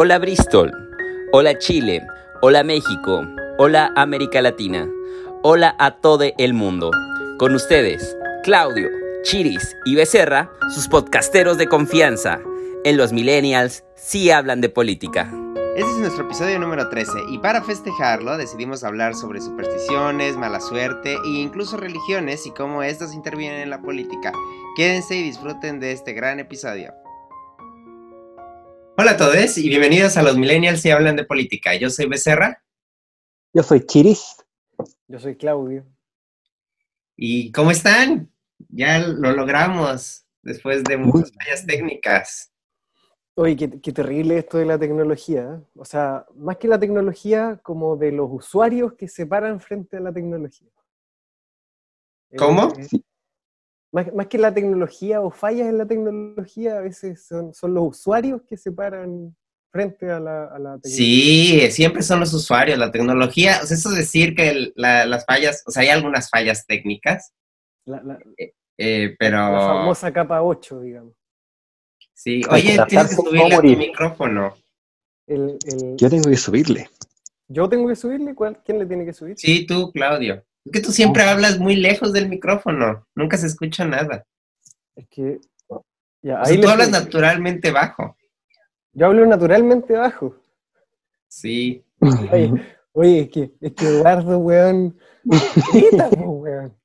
Hola Bristol, hola Chile, hola México, hola América Latina, hola a todo el mundo. Con ustedes, Claudio, Chiris y Becerra, sus podcasteros de confianza. En los millennials sí hablan de política. Este es nuestro episodio número 13 y para festejarlo decidimos hablar sobre supersticiones, mala suerte e incluso religiones y cómo estas intervienen en la política. Quédense y disfruten de este gran episodio. Hola a todos y bienvenidos a los Millennials y hablan de política. Yo soy Becerra. Yo soy Chiris. Yo soy Claudio. ¿Y cómo están? Ya lo logramos después de muchas fallas técnicas. Oye, qué, terrible esto de la tecnología. ¿eh? O sea, más que la tecnología, como de los usuarios que se paran frente a la tecnología. ¿Cómo? Eh, más, que la tecnología o fallas en la tecnología, a veces son, los usuarios que se paran frente a la, tecnología. Sí, siempre son los usuarios, la tecnología, o sea, eso es decir que las fallas, o sea, hay algunas fallas técnicas, eh, eh, pero... La famosa capa 8, digamos. Sí, oye, tienes que subirle a tu micrófono. Yo tengo que subirle. ¿Yo tengo que subirle? ¿Quién le tiene que subir? Sí, tú, Claudio. Es que tú siempre hablas muy lejos del micrófono, nunca se escucha nada. Es que... Ya, ahí tú hablas naturalmente bajo. Yo hablo naturalmente bajo. Sí. Oye, es, que, es que Eduardo, weón... weón.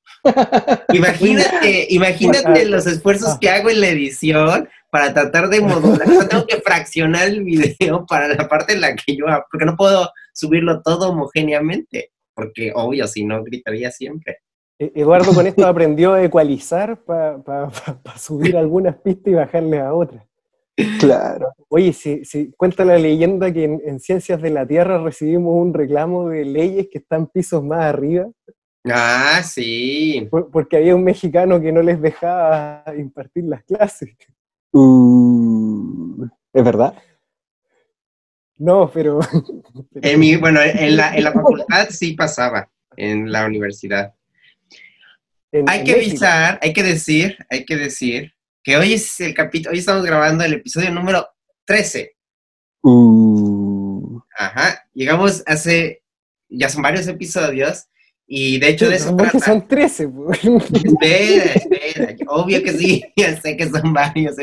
Imagínate, imagínate los esfuerzos que hago en la edición para tratar de modular. Yo tengo que fraccionar el video para la parte en la que yo, porque no puedo subirlo todo homogéneamente porque obvio, si no gritaría siempre. E-, Eduardo con esto aprendió a ecualizar para subir algunas pistas y bajarle a otras. Claro. Oye, si, si cuenta la leyenda que en, Ciencias de la Tierra recibimos un reclamo de leyes que están pisos más arriba. Ah, sí. porque había un mexicano que no les dejaba impartir las clases. Uh, ¿Es verdad? No, pero... En mi, bueno, en la, en la facultad sí pasaba, en la universidad. hay que avisar, hay que decir, hay que decir que hoy es el capítulo, hoy estamos grabando el episodio número 13. Uh. Ajá, llegamos hace, ya son varios episodios, y de hecho de eso trata. son 13, Espera, espera, obvio que sí, ya sé que son varios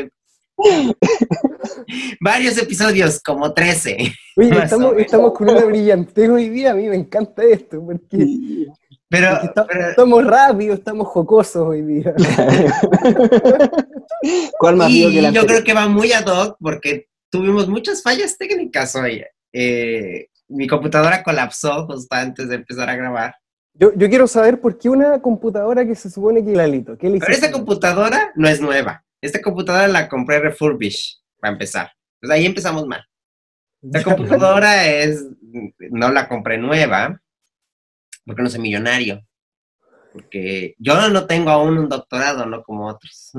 Varios episodios, como 13. Oye, estamos, con una brillante hoy día, a mí me encanta esto, porque, pero, estamos rápidos, estamos jocosos hoy día. ¿Cuál más y que yo creo que va muy ad hoc porque tuvimos muchas fallas técnicas hoy. Eh, mi computadora colapsó justo antes de empezar a grabar. Yo, quiero saber por qué una computadora que se supone que la Lito. ¿qué Pero esta computadora no es nueva. Esta computadora la compré refurbish, para empezar. Pues ahí empezamos mal. La computadora es, no la compré nueva, porque no soy millonario. Porque yo no tengo aún un doctorado, no como otros.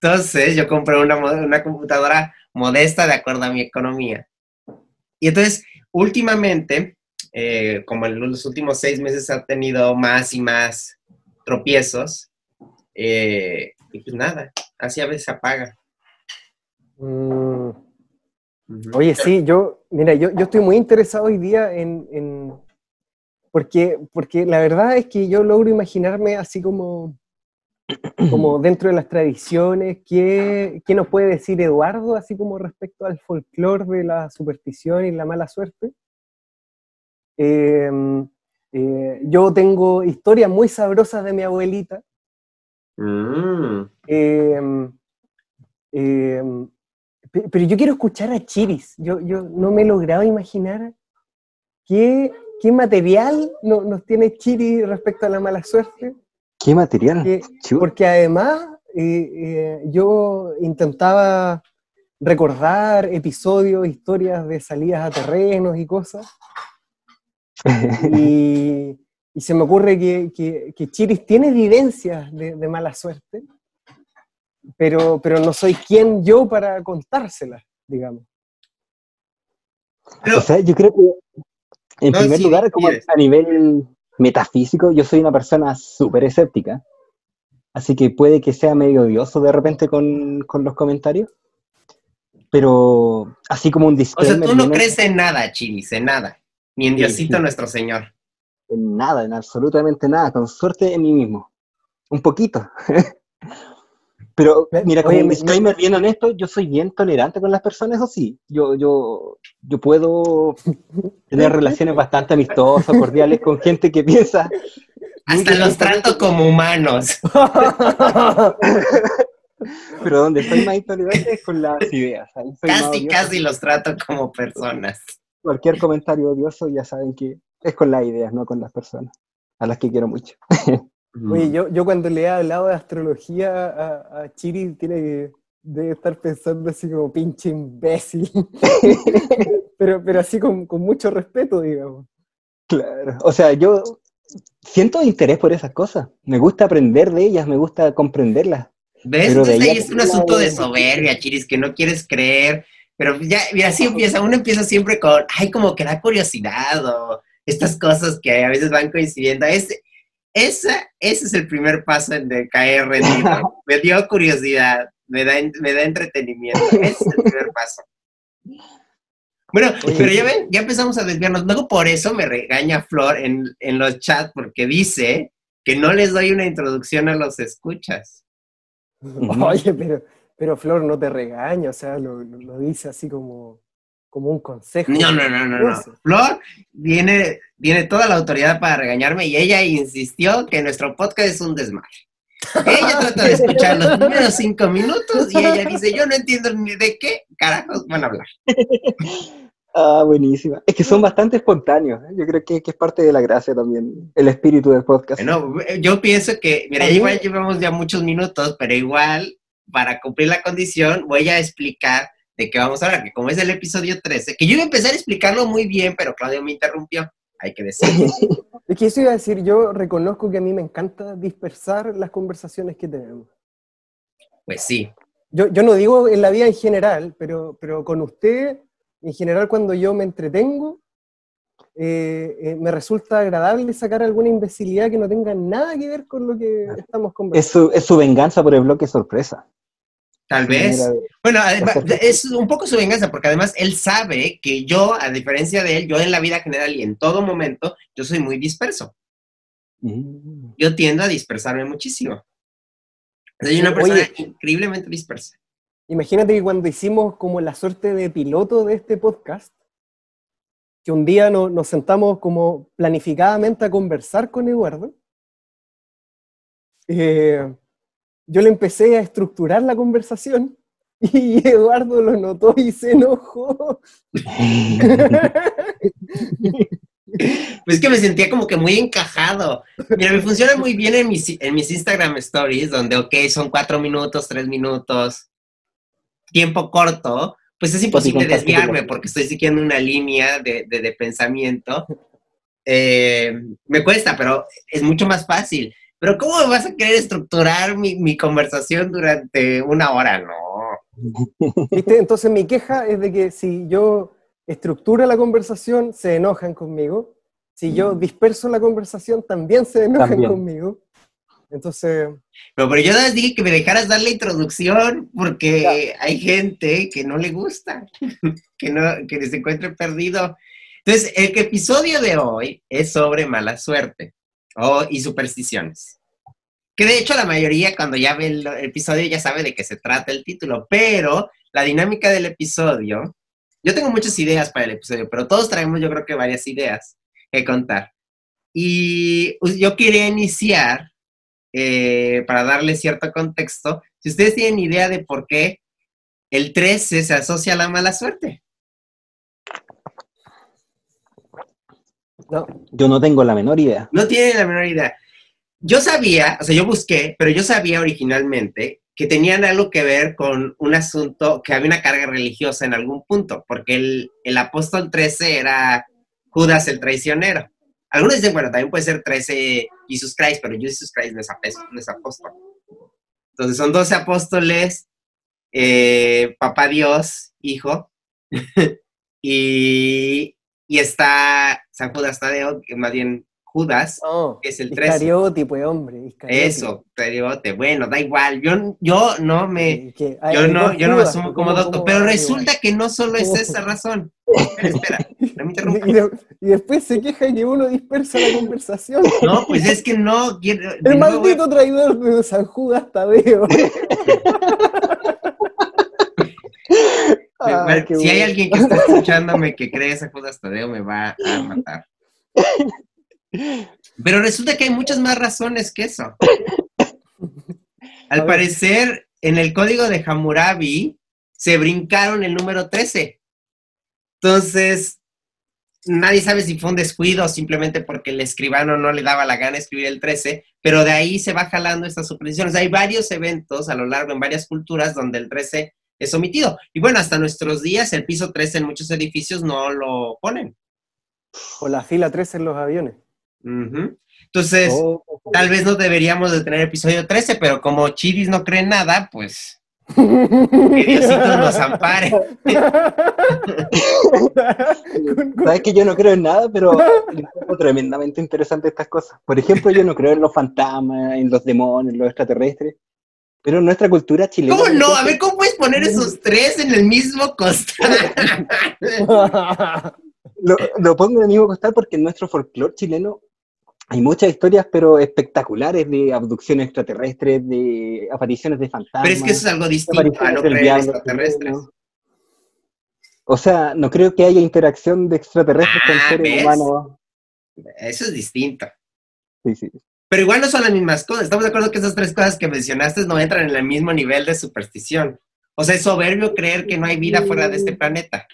Entonces, yo compré una, una computadora modesta de acuerdo a mi economía. Y entonces, últimamente, eh, como en los últimos seis meses ha tenido más y más tropiezos, eh, y pues nada, así a veces apaga. Mm. Oye, sí, yo, mira, yo, yo, estoy muy interesado hoy día en, porque, porque la verdad es que yo logro imaginarme así como, como dentro de las tradiciones, ¿qué, ¿qué, nos puede decir Eduardo, así como respecto al folclore de la superstición y la mala suerte? Em, eh, yo tengo historias muy sabrosas de mi abuelita, Mm. Em, em, pero yo quiero escuchar a Chiris. Yo, yo no me he logrado imaginar qué, qué material nos tiene Chiris respecto a la mala suerte. ¿Qué material? porque además eh, eh, yo intentaba recordar episodios, historias de salidas a terrenos y cosas. y, y se me ocurre que, Chiris tiene evidencias de, mala suerte, pero, pero no soy quien yo para contárselas, digamos. o sea, yo creo que, en primer lugar, como a nivel metafísico, yo soy una persona súper escéptica, así que puede que sea medio odioso de repente con, con los comentarios, pero así como un O disclaimer. sea, tú no viene- crees en nada, Chivis, en nada. Ni en Sí, Diosito sí. nuestro Señor. En nada, en absolutamente nada, con suerte en mí mismo. Un poquito. Pero mira, como oye, un me- disclaimer bien honesto, yo soy bien tolerante con las personas, eso sí. Yo, yo, yo puedo tener relaciones bastante amistosas, cordiales con gente que piensa. Hasta los trato como humanos. Pero donde soy más intolerante es con las ideas. Soy Casi, casi los trato como personas. Cualquier comentario odioso ya saben que es con las ideas, no con las personas, a las que quiero mucho. Oye, yo, yo cuando le he hablado de astrología a, a Chiri, tiene que debe estar pensando así como pinche imbécil. pero, pero así con, con mucho respeto, digamos. Claro. O sea, yo siento interés por esas cosas. Me gusta aprender de ellas, me gusta comprenderlas. ¿Ves? Pero de Entonces ahí es un asunto de soberbia, Chiris, que no quieres creer. Pero ya, mira, así empieza, uno empieza siempre con, ay, como que da curiosidad o estas cosas que a veces van coincidiendo. Ese, esa, ese es el primer paso en de caer rendido. Me dio curiosidad, me da, me da entretenimiento. Ese es el primer paso. Bueno, pero ya ven, ya empezamos a desviarnos. Luego por eso me regaña Flor en, en los chats porque dice que no les doy una introducción a los escuchas. Oye, pero, pero Flor no te regaña, o sea, lo dice así como, como un consejo. No, no, no, no, no. Flor tiene, tiene toda la autoridad para regañarme y ella insistió que nuestro podcast es un desmadre. Ella trata de escuchar los primeros cinco minutos y ella dice, yo no entiendo ni de qué carajos van a hablar. Ah, buenísima. Es que son bastante espontáneos. ¿eh? Yo creo que, que es parte de la gracia también, el espíritu del podcast. Bueno, yo pienso que, mira, igual llevamos ya muchos minutos, pero igual, para cumplir la condición, voy a explicar de qué vamos a hablar, que como es el episodio 13, que yo iba a empezar a explicarlo muy bien, pero Claudio me interrumpió, hay que decirlo. Es que eso iba a decir, yo reconozco que a mí me encanta dispersar las conversaciones que tenemos. Pues sí. Yo, yo no digo en la vida en general, pero, pero con usted, en general cuando yo me entretengo, eh, eh, me resulta agradable sacar alguna imbecilidad que no tenga nada que ver con lo que estamos Es conversando. su, es su venganza por el bloque sorpresa. Tal vez. Bueno, es un poco su venganza, porque además él sabe que yo, a diferencia de él, yo en la vida general y en todo momento, yo soy muy disperso. Mm. Yo tiendo a dispersarme muchísimo. Soy una Oye. persona increíblemente dispersa. Imagínate que cuando hicimos como la suerte de piloto de este podcast, que un día no- nos sentamos como planificadamente a conversar con Eduardo, eh, yo le empecé a estructurar la conversación y Eduardo lo notó y se enojó. Pues es que me sentía como que muy encajado. Mira, me funciona muy bien en mis, en mis Instagram Stories, donde, ok, son cuatro minutos, tres minutos, tiempo corto, pues es imposible Copy, compartir, desviarme porque estoy siguiendo una línea de, de- de pensamiento. Eh, me cuesta, pero es mucho más fácil. Pero ¿cómo me vas a querer estructurar mi, mi conversación durante una hora? No. ¿Viste? Entonces mi queja es de que si yo estructuro la conversación, se enojan conmigo. Si yo disperso la conversación, también se enojan También. conmigo. Entonces, Pero, pero yo nada más dije que me dejaras dar la introducción porque hay gente que no le gusta, que, no, que se encuentre perdido. Entonces, el episodio de hoy es sobre mala suerte oh, y supersticiones. Que de hecho la mayoría cuando ya ve el, episodio ya sabe de qué se trata el título, pero la dinámica del episodio, yo tengo muchas ideas para el episodio, pero todos traemos yo creo que varias ideas que contar. Y yo quería iniciar eh, para darle cierto contexto, si ustedes tienen idea de por qué el 13 se asocia a la mala suerte. No, Yo no tengo la menor idea. No tienen la menor idea. Yo sabía, o sea, yo busqué, pero yo sabía originalmente que tenían algo que ver con un asunto, que había una carga religiosa en algún punto, porque el, el apóstol 13 era Judas el traicionero. Algunos dicen, bueno, también puede ser 13 Jesus Christ, pero Jesus Christ no es, no apóstol. Entonces son 12 apóstoles, eh, Papá Dios, Hijo, y, y está San Judas Tadeo, que más bien Judas, que es el 13. Iscariote, pues, hombre. Iscariote. Eso, Iscariote. Bueno, da igual. Yo, yo no me... Yo no, yo no me asumo como ¿cómo- doctor, pero resulta que no solo es esa razón. Espera, espera, no me interrumpas. Y, de- y después se queja que uno dispersa la conversación. No, pues es que no quiero. El nuevo, maldito traidor de San Judas Tadeo. si hay alguien que está escuchándome que cree esa Judas Tadeo, me va a matar. Pero resulta que hay muchas más razones que eso. Al parecer, en el código de Hammurabi se brincaron el número 13. Entonces, nadie sabe si fue un descuido simplemente porque el escribano no le daba la gana escribir el 13, pero de ahí se va jalando estas supersticiones. Hay varios eventos a lo largo en varias culturas donde el 13 es omitido. Y bueno, hasta nuestros días el piso 13 en muchos edificios no lo ponen. O la fila 3 en los aviones. Entonces, Oh, tal vez no deberíamos de tener episodio 13, pero como Chiris no cree en nada, pues que Diosito nos ampare. Sabes que yo no creo en nada, pero encuentro tremendamente interesante estas cosas. Por ejemplo, yo no creo en los fantasmas, en los demonios, en los extraterrestres. Pero en nuestra cultura chilena. ¿Cómo no? A ver, ¿cómo puedes poner esos tres en el mismo costal? Lo, lo pongo en el mismo costal porque en nuestro folclore chileno hay muchas historias, pero espectaculares, de abducciones extraterrestres, de apariciones de fantasmas. Pero es que eso es algo distinto a en diablo extraterrestres. O sea, no creo que haya interacción de extraterrestres con Ah, seres ¿ves? humanos. Eso es distinto. Sí, sí. Pero igual no son las mismas cosas. Estamos de acuerdo que esas tres cosas que mencionaste no entran en el mismo nivel de superstición. O sea, es soberbio creer que no hay vida fuera de este planeta.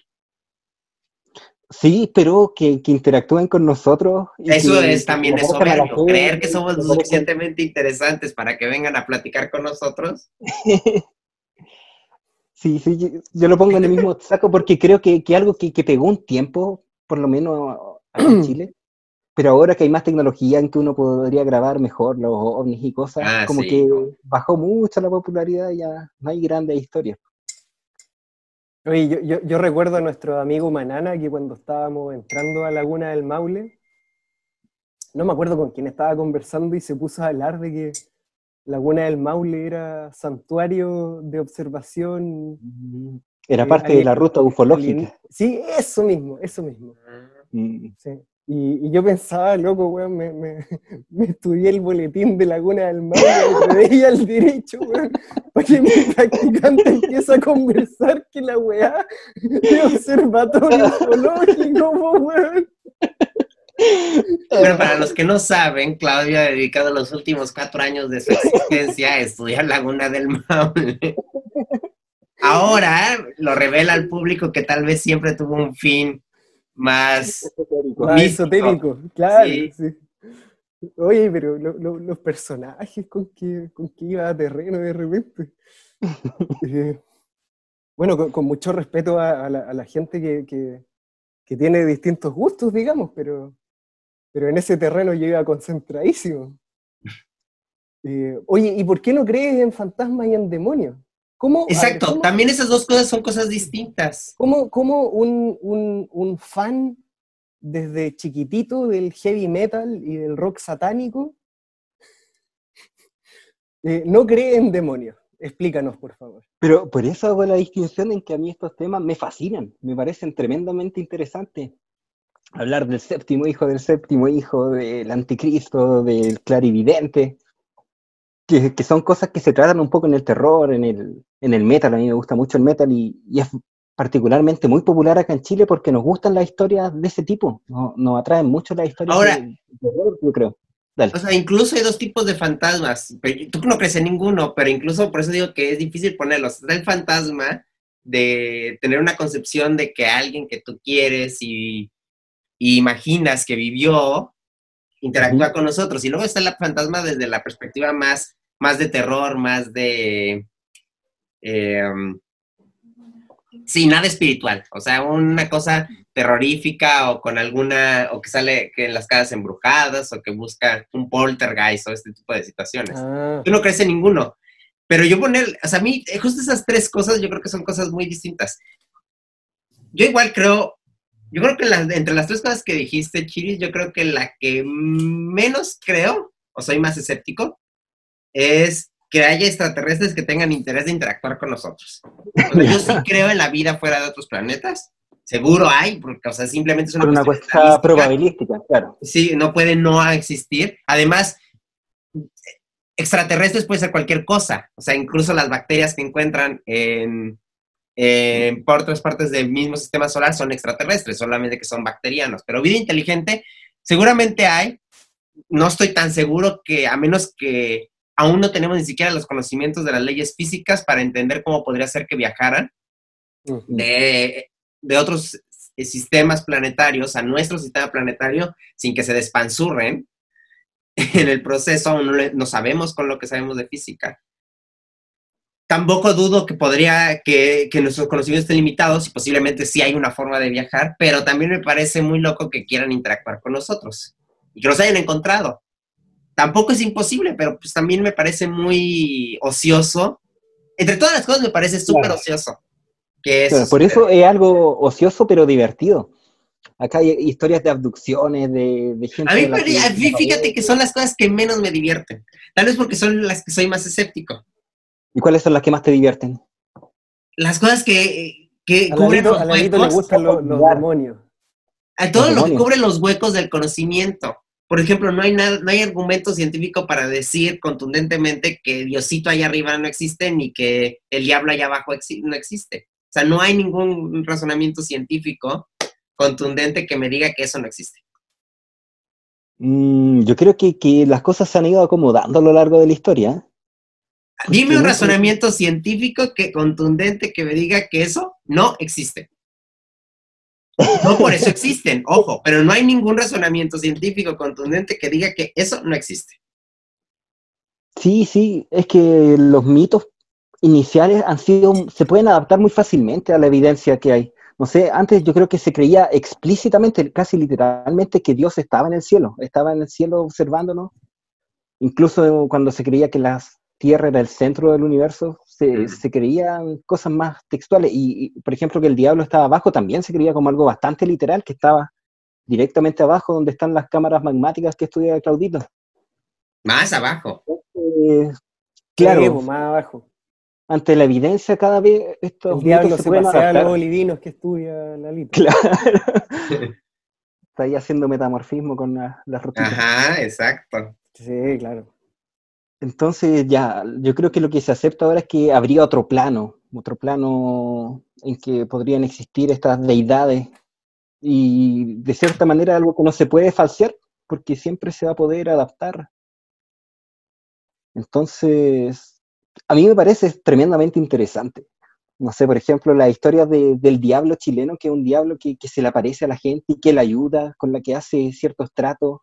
Sí, pero que, que interactúen con nosotros. y Eso que- es también es soberbio. gente, Creer que somos lo suficientemente interesantes para que vengan a platicar con nosotros. Sí, sí, yo, yo lo pongo en el mismo saco porque creo que, que algo que, que pegó un tiempo, por lo menos en Chile, pero ahora que hay más tecnología en que uno podría grabar mejor los ovnis y cosas, Ah, como sí. que bajó mucho la popularidad y ya no hay grandes historias. Oye, yo, yo, yo recuerdo a nuestro amigo Manana que cuando estábamos entrando a Laguna del Maule, no me acuerdo con quién estaba conversando y se puso a hablar de que Laguna del Maule era santuario de observación. Era Eh, parte de la ruta ufológica. Sí, eso mismo, eso mismo. Mm. sí. Y, yo pensaba, loco, weón, me, me, estudié el boletín de Laguna del Maule y me veía al derecho, weón, para mi practicante empiece a conversar que la weá de observatorio ufológico, po, weón. Pero para los que no saben, Claudio ha dedicado los últimos cuatro años de su existencia a estudiar Laguna del Maule. Ahora lo revela al público que tal vez siempre tuvo un fin más Más Místico. esotérico, claro. Sí. sí. Oye, pero lo- lo- los personajes con que, con que iba a terreno de repente. Eh, bueno, con, con mucho respeto a, a la, a la gente que, que- que tiene distintos gustos, digamos, pero, pero en ese terreno yo iba concentradísimo. Eh, oye, ¿y por qué no crees en fantasmas y en demonios? ¿Cómo, a ver, Exacto, ¿cómo- también esas dos cosas son cosas distintas. ¿Cómo, cómo un, un- un fan desde chiquitito del heavy metal y del rock satánico eh, no cree en demonios? Explícanos, por favor. Pero por eso hago la distinción en que a mí estos temas me fascinan, me parecen tremendamente interesantes. Hablar del séptimo hijo, del séptimo hijo, del anticristo, del clarividente, que, que son cosas que se tratan un poco en el terror, en el, en el metal. A mí me gusta mucho el metal y, y es particularmente muy popular acá en Chile porque nos gustan las historias de ese tipo. No- Nos, atraen mucho las historias Ahora- de terror, yo creo. Dale. O sea, incluso hay dos tipos de fantasmas. Tú no crees en ninguno, pero incluso por eso digo que es difícil ponerlos. Está el fantasma de tener una concepción de que alguien que tú quieres y, y imaginas que vivió interactúa con nosotros. Y luego está el fantasma desde la perspectiva más, más de terror, más de... em, sí, nada espiritual. O sea, una cosa terrorífica o con alguna, o que sale que en las casas embrujadas o que busca un poltergeist o este tipo de situaciones. Ah, Tú no crees en ninguno. Pero yo poner, o sea, a mí, eh, justo esas tres cosas yo creo que son cosas muy distintas. Yo igual creo, Yo creo que entre las tres cosas que dijiste, Chiris, yo creo que la que menos creo, o soy más escéptico, es que haya extraterrestres que tengan interés de interactuar con nosotros. yo sí creo en la vida fuera de otros planetas. Seguro hay, porque, o sea, simplemente es una, una cuestión probabilística, claro. Sí, no puede no existir. Además, extraterrestres puede ser cualquier cosa. O sea, incluso las bacterias que encuentran en, por otras partes del mismo sistema solar son extraterrestres, solamente que son bacterianos. Pero vida inteligente, seguramente hay. No estoy tan seguro que, a menos que aún no tenemos ni siquiera los conocimientos de las leyes físicas para entender cómo podría ser que viajaran de, de otros sistemas planetarios a nuestro sistema planetario sin que se despanzurren en el proceso, aún no, sabemos con lo que sabemos de física. Tampoco dudo que podría, que, que, nuestros conocimientos estén limitados y posiblemente sí hay una forma de viajar, pero también me parece muy loco que quieran interactuar con nosotros y que nos hayan encontrado. Tampoco es imposible, pero pues también me parece muy ocioso. Entre todas las cosas me parece súper ocioso. Que por eso es algo ocioso pero divertido. Acá hay historias de abducciones, de, gente. A mí, fíjate que son las cosas que menos me divierten. Tal vez porque son las que soy más escéptico. ¿Y cuáles son las que más te divierten? Las cosas que, que cubren los huecos. le gustan los, demonios. A todo lo que cubre los huecos del conocimiento. Por ejemplo, no hay, nada, no hay argumento científico para decir contundentemente que Diosito allá arriba no existe ni que el diablo allá abajo no existe. O sea, no hay ningún razonamiento científico contundente que me diga que eso no existe. Mm, yo creo que, las cosas se han ido acomodando a lo largo de la historia. Dime un razonamiento científico que contundente que me diga que eso no existe. No por eso existen, ojo, pero no hay ningún razonamiento científico contundente que diga que eso no existe. Sí, sí, es que los mitos iniciales han sido, se pueden adaptar muy fácilmente a la evidencia que hay no sé, antes yo creo que se creía explícitamente, casi literalmente, que Dios estaba en el cielo, estaba en el cielo observándonos. Incluso cuando se creía que la Tierra era el centro del universo, se, creían cosas más textuales. Y, por ejemplo, que el diablo estaba abajo también se creía como algo bastante literal, que estaba directamente abajo donde están las cámaras magmáticas que estudia Claudito. Más abajo. claro. más abajo ante la evidencia cada vez estos El diablo se, se pasea a los bolivinos que estudia la Lita. Claro. Está ahí haciendo metamorfismo con las la Ajá, exacto. Sí, claro. Entonces ya, yo creo que lo que se acepta ahora es que habría otro plano, otro plano en que podrían existir estas deidades y de cierta manera algo que no se puede falsear porque siempre se va a poder adaptar. Entonces, a mí me parece tremendamente interesante. No sé, por ejemplo, la historia del diablo chileno, que es un diablo que, se le aparece a la gente y que le ayuda, con la que hace ciertos tratos,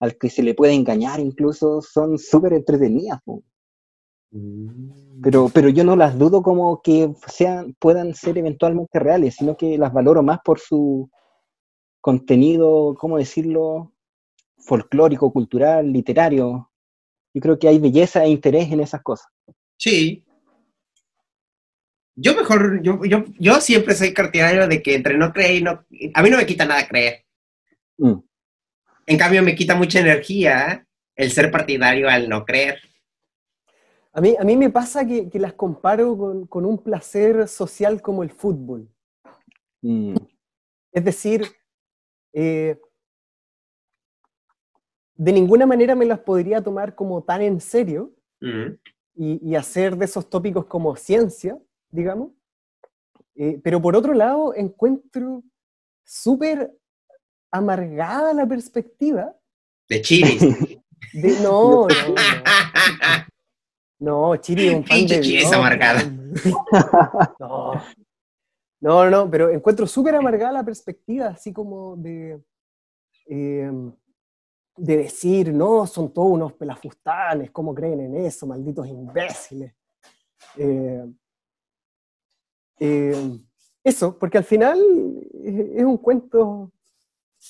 al que se le puede engañar incluso, son súper entretenidas. Mm. Pero, pero yo no las dudo como que sean, puedan ser eventualmente reales, sino que las valoro más por su contenido, ¿cómo decirlo? folclórico, cultural, literario. Yo creo que hay belleza e interés en esas cosas. Sí. Yo mejor, yo, yo, yo siempre soy partidario de que entre no creer y no... A mí no me quita nada creer. Mm. En cambio, me quita mucha energía el ser partidario al no creer. A mí, a mí me pasa que, las comparo con, un placer social como el fútbol. Mm. Es decir, eh, de ninguna manera me las podría tomar como tan en serio, mm y, hacer de esos tópicos como ciencia, digamos. Eh, pero por otro lado, encuentro súper amargada la perspectiva. De Chiri. no, no, no. Chiri es un pan de amargada. No. No, no, pero encuentro súper amargada la perspectiva, así como de... Eh, de decir, no, son todos unos pelafustanes, ¿cómo creen en eso? Malditos imbéciles. Eh, eh, eso, porque al final es un cuento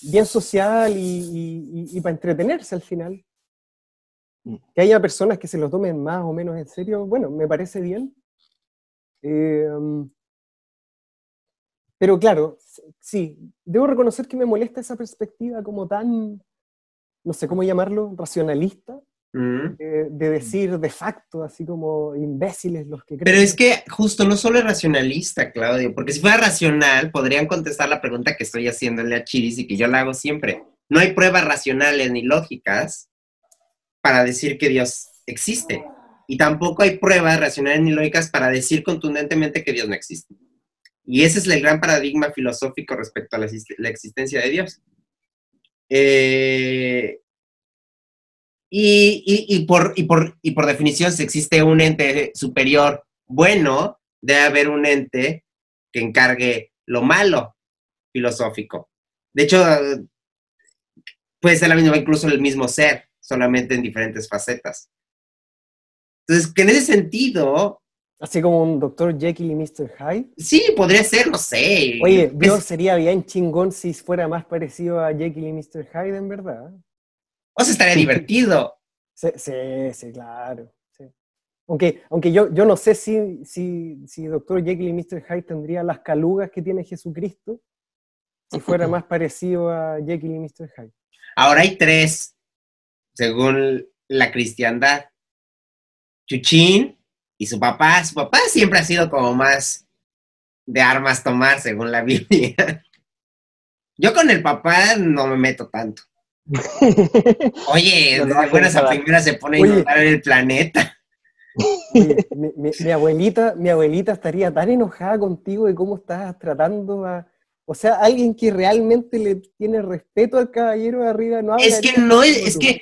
bien social y, para entretenerse al final. Mm. Que haya personas que se lo tomen más o menos en serio, bueno, me parece bien. Eh, Pero claro, sí, debo reconocer que me molesta esa perspectiva como tan, no sé cómo llamarlo, racionalista, Mm. de, de decir de facto, así como imbéciles los que creen. Pero es que justo no solo es racionalista, Claudio, porque si fuera racional, podrían contestar la pregunta que estoy haciéndole a Chiris y que yo la hago siempre. No hay pruebas racionales ni lógicas para decir que Dios existe. Y tampoco hay pruebas racionales ni lógicas para decir contundentemente que Dios no existe. Y ese es el gran paradigma filosófico respecto a la, la existencia de Dios. Eh, y, y- y por, y, por, y por definición, si existe un ente superior bueno, debe haber un ente que encargue lo malo filosófico. De hecho, puede ser la misma, incluso el mismo ser, solamente en diferentes facetas. Entonces, que en ese sentido, Así como un Dr. Jekyll y Mr. Hyde. sí, podría ser, no sé. Oye, es- Dios sería bien chingón si fuera más parecido a Jekyll y Mr. Hyde, en verdad. O sea, estaría divertido. Sí, sí, sí, claro. sí. Aunque, aunque yo, yo no sé si, si, si Dr. Jekyll y Mr. Hyde tendría las calugas que tiene Jesucristo si fuera más parecido a Jekyll y Mr. Hyde. Ahora hay tres, según la cristiandad. Chuchín y su papá. Su papá siempre ha sido como más de armas tomar, según la Biblia. Yo con el papá no me meto tanto. Oye, No, no, de buenas a primeras se pone a inundar el planeta. Mi, mi- mi abuelita, mi abuelita estaría tan enojada contigo de cómo estás tratando a... O sea, alguien que realmente le tiene respeto al caballero de arriba no Es hablaría que no, es, es que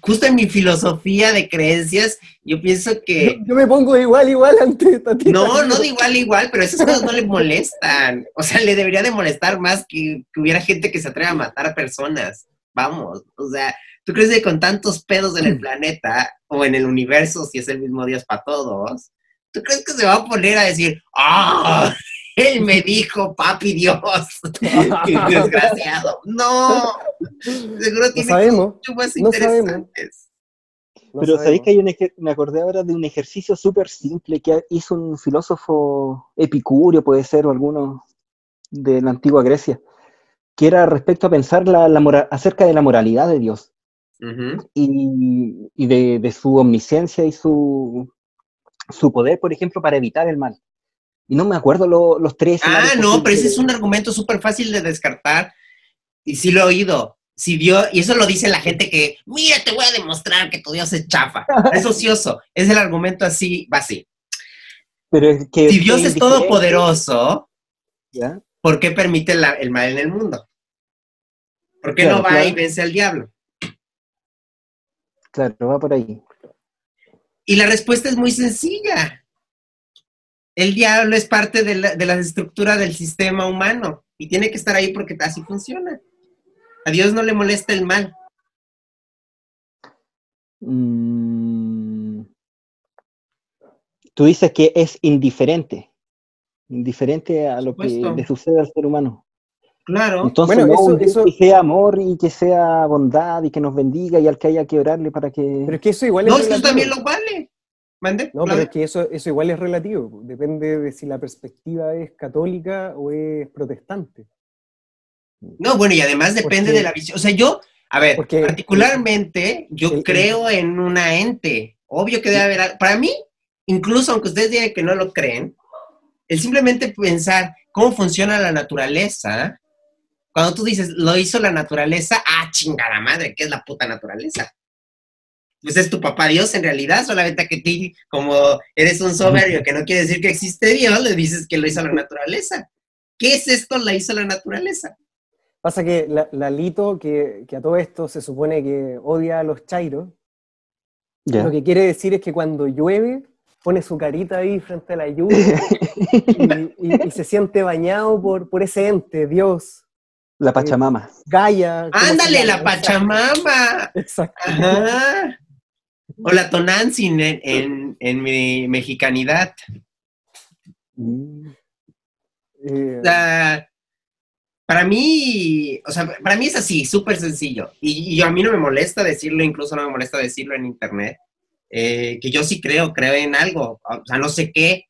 justo en mi filosofía de creencias, yo pienso que yo me pongo igual, igual ante ti. no, no de igual, igual, pero esas cosas no le molestan. O sea, le debería de molestar más que, que hubiera gente que se atreva a matar a personas. Vamos, o sea, ¿tú crees que con tantos pedos en el planeta o en el universo, si es el mismo Dios para todos, ¿tú crees que se va a poner a decir, ah, él me dijo, papi Dios, qué desgraciado? No, seguro tiene sabemos, mucho más no sabemos. interesantes. No Pero sabéis sabemos. que hay un me acordé ahora de un ejercicio súper simple que hizo un filósofo epicurio, puede ser, o alguno de la antigua Grecia, que era respecto a pensar la, la mora- acerca de la moralidad de Dios Ujú. y, y de, de su omnisciencia y su, su poder, por ejemplo, para evitar el mal. Y no me acuerdo lo- los tres. Ah, no, pero ese es un argumento súper fácil de descartar. Y sí lo he oído. Si Dios, y eso lo dice la gente que, mira, te voy a demostrar que tu Dios es chafa. Es ocioso. Es el argumento así, va así. Pero es que Si Dios es indiferente, todopoderoso, ¿ya? ¿Por qué permite la- el mal en el mundo? ¿Por qué Claro, no va claro. y vence al diablo? Claro, va por ahí. Y la respuesta es muy sencilla. El diablo es parte de la, de la estructura del sistema humano y tiene que estar ahí porque así funciona. A Dios no le molesta el mal. Mm, Tú dices que es indiferente, indiferente a lo que le sucede al ser humano. Claro. Entonces, Bueno, no, eso- que sea amor y que sea bondad y que nos bendiga y al que haya que orarle para que... Pero es que eso igual No, es es que eso relativo. también lo vale. ¿Mande? No, pero Claudia? es que eso, eso igual es relativo. Depende de si la perspectiva es católica o es protestante. No, bueno, y además depende Porque- de la visión. O sea, yo, a ver, Porque- particularmente, yo el- creo en una ente. Obvio que debe haber. Para mí, incluso aunque ustedes digan que no lo creen, el simplemente pensar cómo funciona la naturaleza. Cuando tú dices, lo hizo la naturaleza, ah, chingada madre, ¿qué es la puta naturaleza? Pues es tu papá Dios en realidad, solamente que ti, como eres un soberbio que no quiere decir que existe Dios, le dices que lo hizo la naturaleza. ¿Qué es esto? La hizo la naturaleza. Pasa que la, la Lito, que, que a todo esto se supone que odia a los chairos, Ya. lo que quiere decir es que cuando llueve, pone su carita ahí frente a la lluvia y, y- y se siente bañado por, por ese ente, Dios, La Pachamama. Gaia. ¿cómo se Ándale, la? Pachamama. Exacto. Ajá. O la Tonantzin en, en, en mi mexicanidad. Mm. Eh, para mí, o sea, para mí es así, súper sencillo. Y, y a mí no me molesta decirlo, incluso no me molesta decirlo en internet, eh, que yo sí creo, creo en algo. O sea, no sé qué,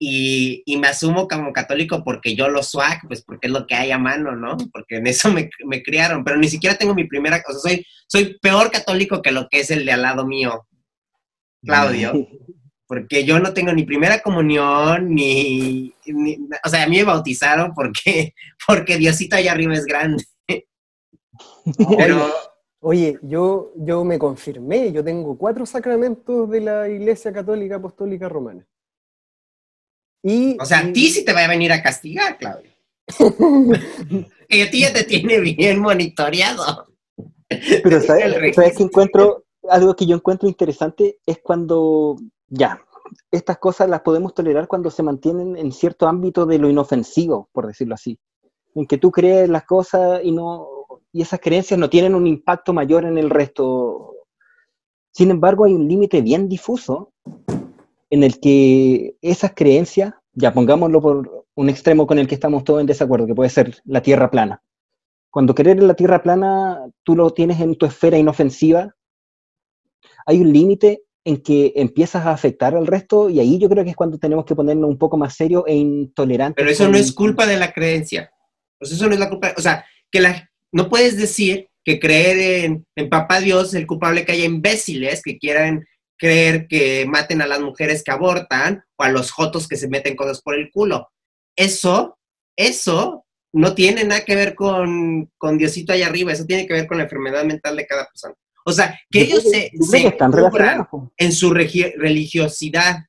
y, y, me asumo como católico porque yo lo swag, pues porque es lo que hay a mano, ¿no? Porque en eso me, me criaron, pero ni siquiera tengo mi primera, o sea, soy, soy peor católico que lo que es el de al lado mío, Claudio, porque yo no tengo ni primera comunión, ni, ni o sea, a mí me bautizaron porque, porque Diosito allá arriba es grande. Pero, Oye, yo, yo me confirmé, yo tengo cuatro sacramentos de la Iglesia Católica Apostólica Romana. Y, o sea, a ti sí te va a venir a castigar, Claudio. y a ti ya te tiene bien monitoreado. Pero ¿sabes, ¿sabes que encuentro? Algo que yo encuentro interesante es cuando, ya, estas cosas las podemos tolerar cuando se mantienen en cierto ámbito de lo inofensivo, por decirlo así. En que tú crees las cosas y no y esas creencias no tienen un impacto mayor en el resto. Sin embargo, hay un límite bien difuso en el que esas creencias, ya pongámoslo por un extremo con el que estamos todos en desacuerdo, que puede ser la Tierra plana. Cuando creer en la Tierra plana, tú lo tienes en tu esfera inofensiva, hay un límite en que empiezas a afectar al resto y ahí yo creo que es cuando tenemos que ponernos un poco más serio e intolerante. Pero eso no es culpa de la creencia. Pues eso no es la culpa, o sea, que la, no puedes decir que creer en, en Papá Dios es el culpable que haya imbéciles que quieran creer que maten a las mujeres que abortan o a los jotos que se meten cosas por el culo. Eso, eso no tiene nada que ver con, con Diosito allá arriba, eso tiene que ver con la enfermedad mental de cada persona. O sea, que ellos se, se en su religiosidad,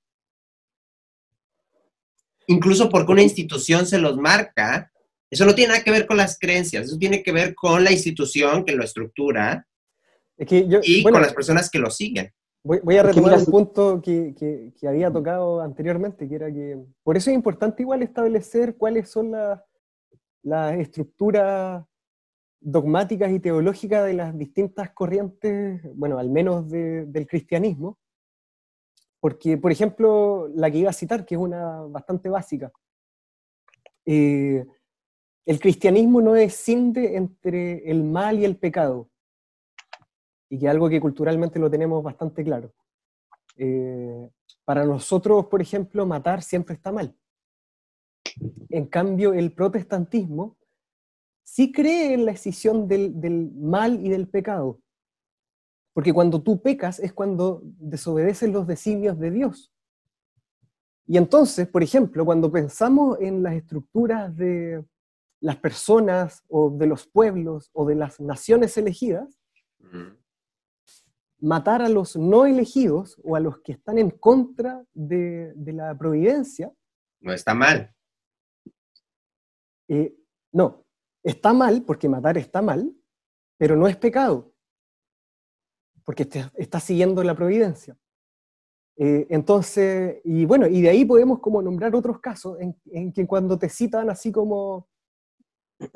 incluso porque una institución se los marca, eso no tiene nada que ver con las creencias, eso tiene que ver con la institución que lo estructura y con las personas que lo siguen. Voy, a retomar un punto que, que, había tocado anteriormente, que era que por eso es importante igual establecer cuáles son las las estructuras dogmáticas y teológicas de las distintas corrientes, bueno, al menos del cristianismo, porque, por ejemplo, la que iba a citar, que es una bastante básica, eh, el cristianismo no escinde entre el mal y el pecado, y que es algo que culturalmente lo tenemos bastante claro. Eh, para nosotros, por ejemplo, matar siempre está mal. En cambio, el protestantismo sí cree en la escisión del, del mal y del pecado. Porque cuando tú pecas es cuando desobedecen los designios de Dios. Y entonces, por ejemplo, cuando pensamos en las estructuras de, las personas o de los pueblos o de las naciones elegidas, matar a los no elegidos o a los que están en contra de, la providencia. No está mal. Eh, no, está mal porque matar está mal, pero no es pecado, porque está, siguiendo la providencia. Eh, entonces, y bueno, y de ahí podemos como nombrar otros casos en, en que cuando te citan así como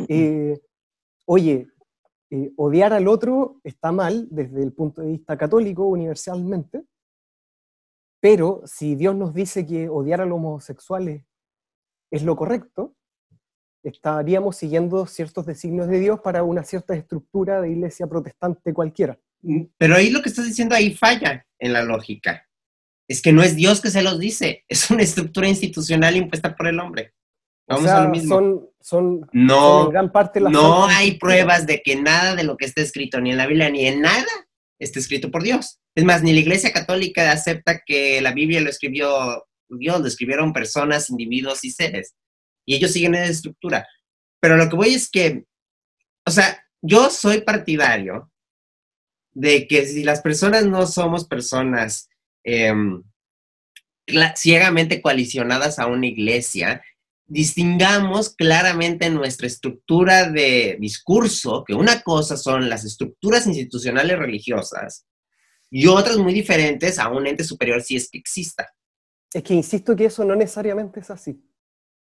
eh, oye, eh, odiar al otro está mal desde el punto de vista católico universalmente, pero si Dios nos dice que odiar a los homosexuales es lo correcto, estaríamos siguiendo ciertos designios de Dios para una cierta estructura de iglesia protestante cualquiera. Mm, pero ahí lo que estás diciendo ahí falla en la lógica. Es que no es Dios que se los dice, es una estructura institucional impuesta por el hombre. Vamos a lo mismo. Son, son, no, gran parte No hay pruebas de que nada de lo que está escrito ni en la Biblia ni en nada esté escrito por Dios. Es más, ni la Iglesia Católica acepta que la Biblia lo escribió Dios, lo escribieron personas, individuos y seres. Y ellos siguen esa estructura. Pero lo que voy es que, o sea, yo soy partidario de que si las personas no somos personas em, ciegamente coalicionadas a una iglesia, distingamos claramente nuestra estructura de discurso, que una cosa son las estructuras institucionales religiosas y otras muy diferentes a un ente superior si es que exista. Es que insisto que eso no necesariamente es así.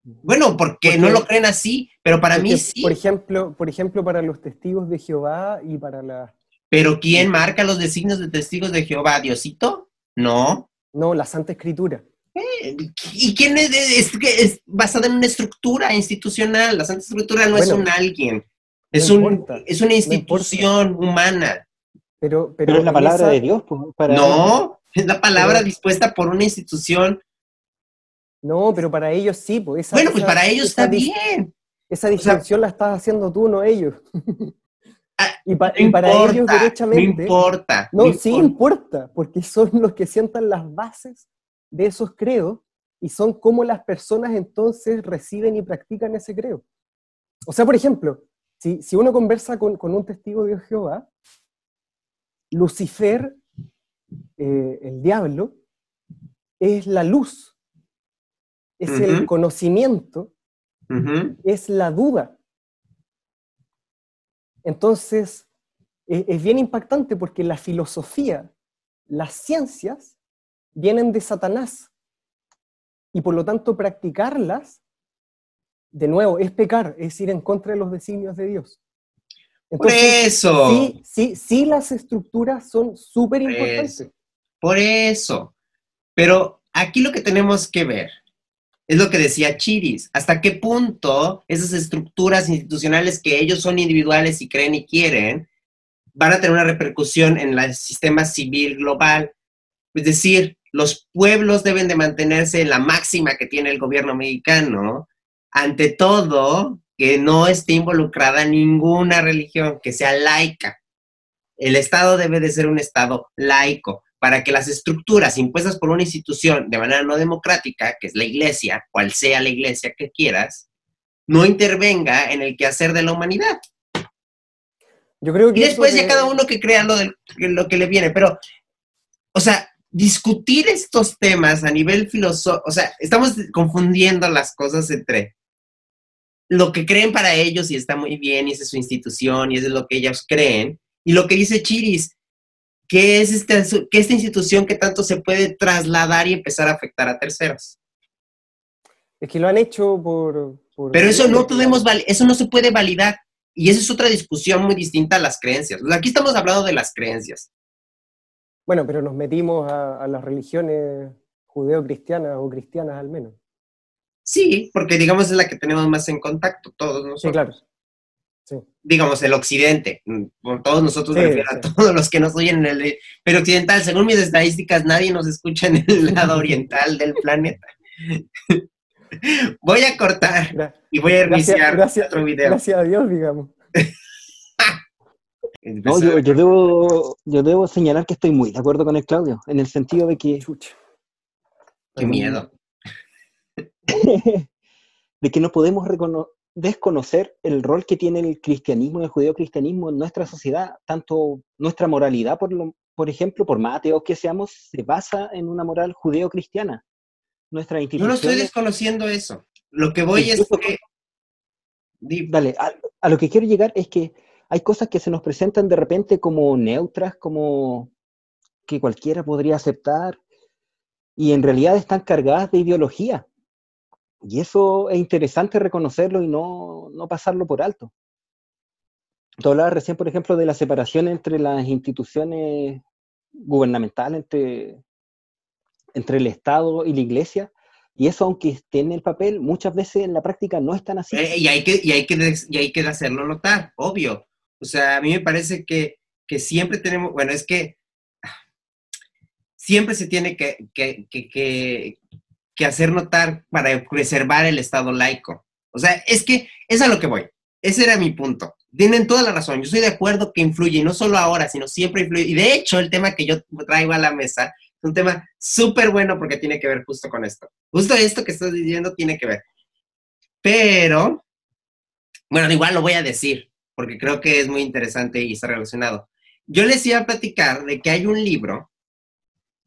Bueno, porque, no lo creen así, pero para mí sí. Por ejemplo, por ejemplo, para los testigos de Jehová y para la... ¿Pero quién marca los designios de testigos de Jehová? ¿Diosito? No. No, la Santa Escritura. ¿Y quién es, es, basada en una estructura institucional? La Santa Escritura no es un alguien, es, un, es una institución humana. Pero, pero, es la palabra de Dios. Pues, no, es la palabra dispuesta por una institución No, pero para ellos sí, pues. esa- bueno, pues esa- para ellos está bien. Esa distinción la estás haciendo tú, no ellos. Ah, y, pa- No y para importa, ellos, no importa. No, no sí importa. importa, porque son los que sientan las bases de esos credos y son como las personas entonces reciben y practican ese creo. O sea, por ejemplo, si, si uno conversa con, con un testigo de Jehová, Lucifer, eh, el diablo, es la luz, es el conocimiento, es la duda. Entonces, e- es bien impactante porque la filosofía, las ciencias, vienen de Satanás. Y por lo tanto, practicarlas, de nuevo, es pecar, es ir en contra de los designios de Dios. Por eso. sí, sí, sí, las estructuras son súper Por importantes. Por eso. Pero aquí lo que tenemos que ver es lo que decía Chiris. ¿Hasta qué punto esas estructuras institucionales que ellos son individuales y creen y quieren van a tener una repercusión en el sistema civil global? Es decir, los pueblos deben de mantenerse en la máxima que tiene el gobierno mexicano, ante todo que no esté involucrada ninguna religión, que sea laica. El Estado debe de ser un Estado laico para que las estructuras impuestas por una institución de manera no democrática, que es la iglesia, cual sea la iglesia que quieras, no intervenga en el quehacer de la humanidad. Yo creo que Y después ya de- cada uno que crea lo, del- lo que le viene. Pero, o sea, discutir estos temas a nivel filosófico, o sea, estamos confundiendo las cosas entre lo que creen para ellos y está muy bien, y esa es su institución, y eso es lo que ellos creen, y lo que dice Chiris, que es esta, que esta institución que tanto se puede trasladar y empezar a afectar a terceros. Es que lo han hecho por... por- Pero eso no podemos, eso no se puede validar. Y esa es otra discusión muy distinta a las creencias. Aquí estamos hablando de las creencias. Bueno, pero nos metimos a, a las religiones judeo-cristianas o cristianas al menos. Sí, porque digamos es la que tenemos más en contacto, todos nosotros. Sí, claro. Digamos, el occidente. mm, Por todos nosotros Sí, me refiero a sí. todos los que nos oyen en el... Pero occidental, según mis estadísticas, nadie nos escucha en el lado oriental del planeta. Voy a cortar y voy a Gracias, iniciar gracias, otro video. gracias a Dios, digamos. No, yo, yo debo, yo debo señalar que estoy muy de acuerdo con el Claudio, en el sentido de que, Chucha. Qué miedo. de que no podemos desconocer el rol que tiene el cristianismo y el judeocristianismo en nuestra sociedad, tanto nuestra moralidad, por, lo- por ejemplo, por más ateos que seamos, se basa en una moral judeocristiana. Nuestra Yo no estoy desconociendo eso. Lo que voy es que... Dale, a, a lo que quiero llegar es que hay cosas que se nos presentan de repente como neutras, como que cualquiera podría aceptar, y en realidad están cargadas de ideología. Y eso es interesante reconocerlo y no, no pasarlo por alto. Tú hablabas recién, por ejemplo, de la separación entre las instituciones gubernamentales, entre, entre el Estado y la Iglesia, y eso, aunque esté en el papel, muchas veces en la práctica no es tan así. Eh, y, hay que, y, hay que, y hay que hacerlo notar, obvio. O sea, a mí me parece que, que siempre tenemos, bueno, es que siempre se tiene que, que, que, que hacer notar para preservar el Estado laico. O sea, es que es a lo que voy. Ese era mi punto. Tienen toda la razón. Yo estoy de acuerdo que influye, y no solo ahora, sino siempre influye. Y de hecho, el tema que yo traigo a la mesa es un tema súper bueno porque tiene que ver justo con esto. Justo esto que estás diciendo tiene que ver. Pero, bueno, igual lo voy a decir, porque creo que es muy interesante y está relacionado. Yo les iba a platicar de que hay un libro,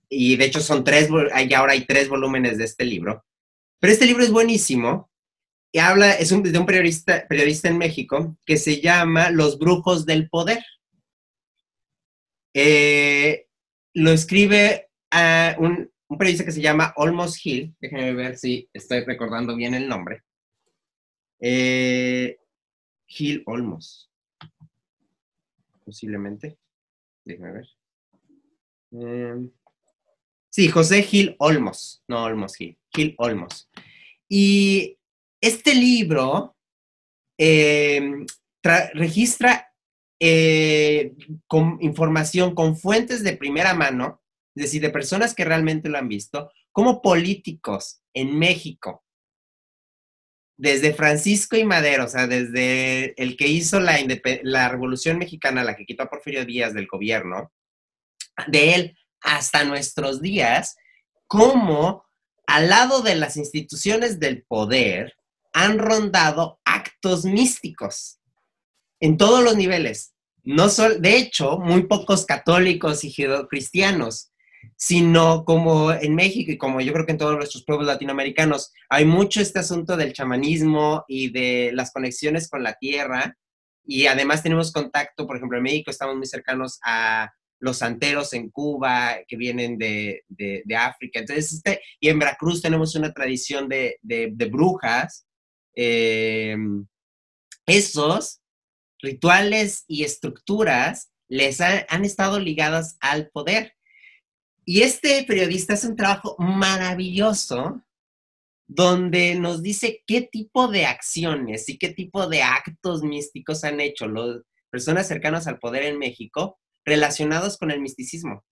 y de hecho son tres, hay, ahora hay tres volúmenes de este libro, pero este libro es buenísimo, y habla, es un, de un periodista, periodista en México que se llama Los Brujos del Poder. Eh, lo escribe un periodista que se llama Olmos Hill, déjenme ver si estoy recordando bien el nombre. Eh, Gil Olmos. Posiblemente. Déjame ver. Em, sí, José Gil Olmos. No Olmos Gil. Gil Olmos. Y este libro em, tra- registra eh, información con fuentes de primera mano, es decir, de personas que realmente lo han visto, cómo políticos en México, desde Francisco y Madero, o sea, desde el que hizo la, la Revolución Mexicana, la que quitó a Porfirio Díaz del gobierno, de él hasta nuestros días, cómo al lado de las instituciones del poder han rondado actos místicos en todos los niveles. No sol, de hecho, muy pocos católicos y cristianos, sino como en México y como yo creo que en todos nuestros pueblos latinoamericanos, hay mucho este asunto del chamanismo y de las conexiones con la tierra. Y además tenemos contacto, por ejemplo, en México estamos muy cercanos a los santeros en Cuba que vienen de, África. Entonces, este, y en Veracruz tenemos una tradición de, brujas. Eh, esos rituales y estructuras les han estado ligadas al poder. Y este periodista hace un trabajo maravilloso donde nos dice qué tipo de acciones y qué tipo de actos místicos han hecho las personas cercanas al poder en México relacionados con el misticismo,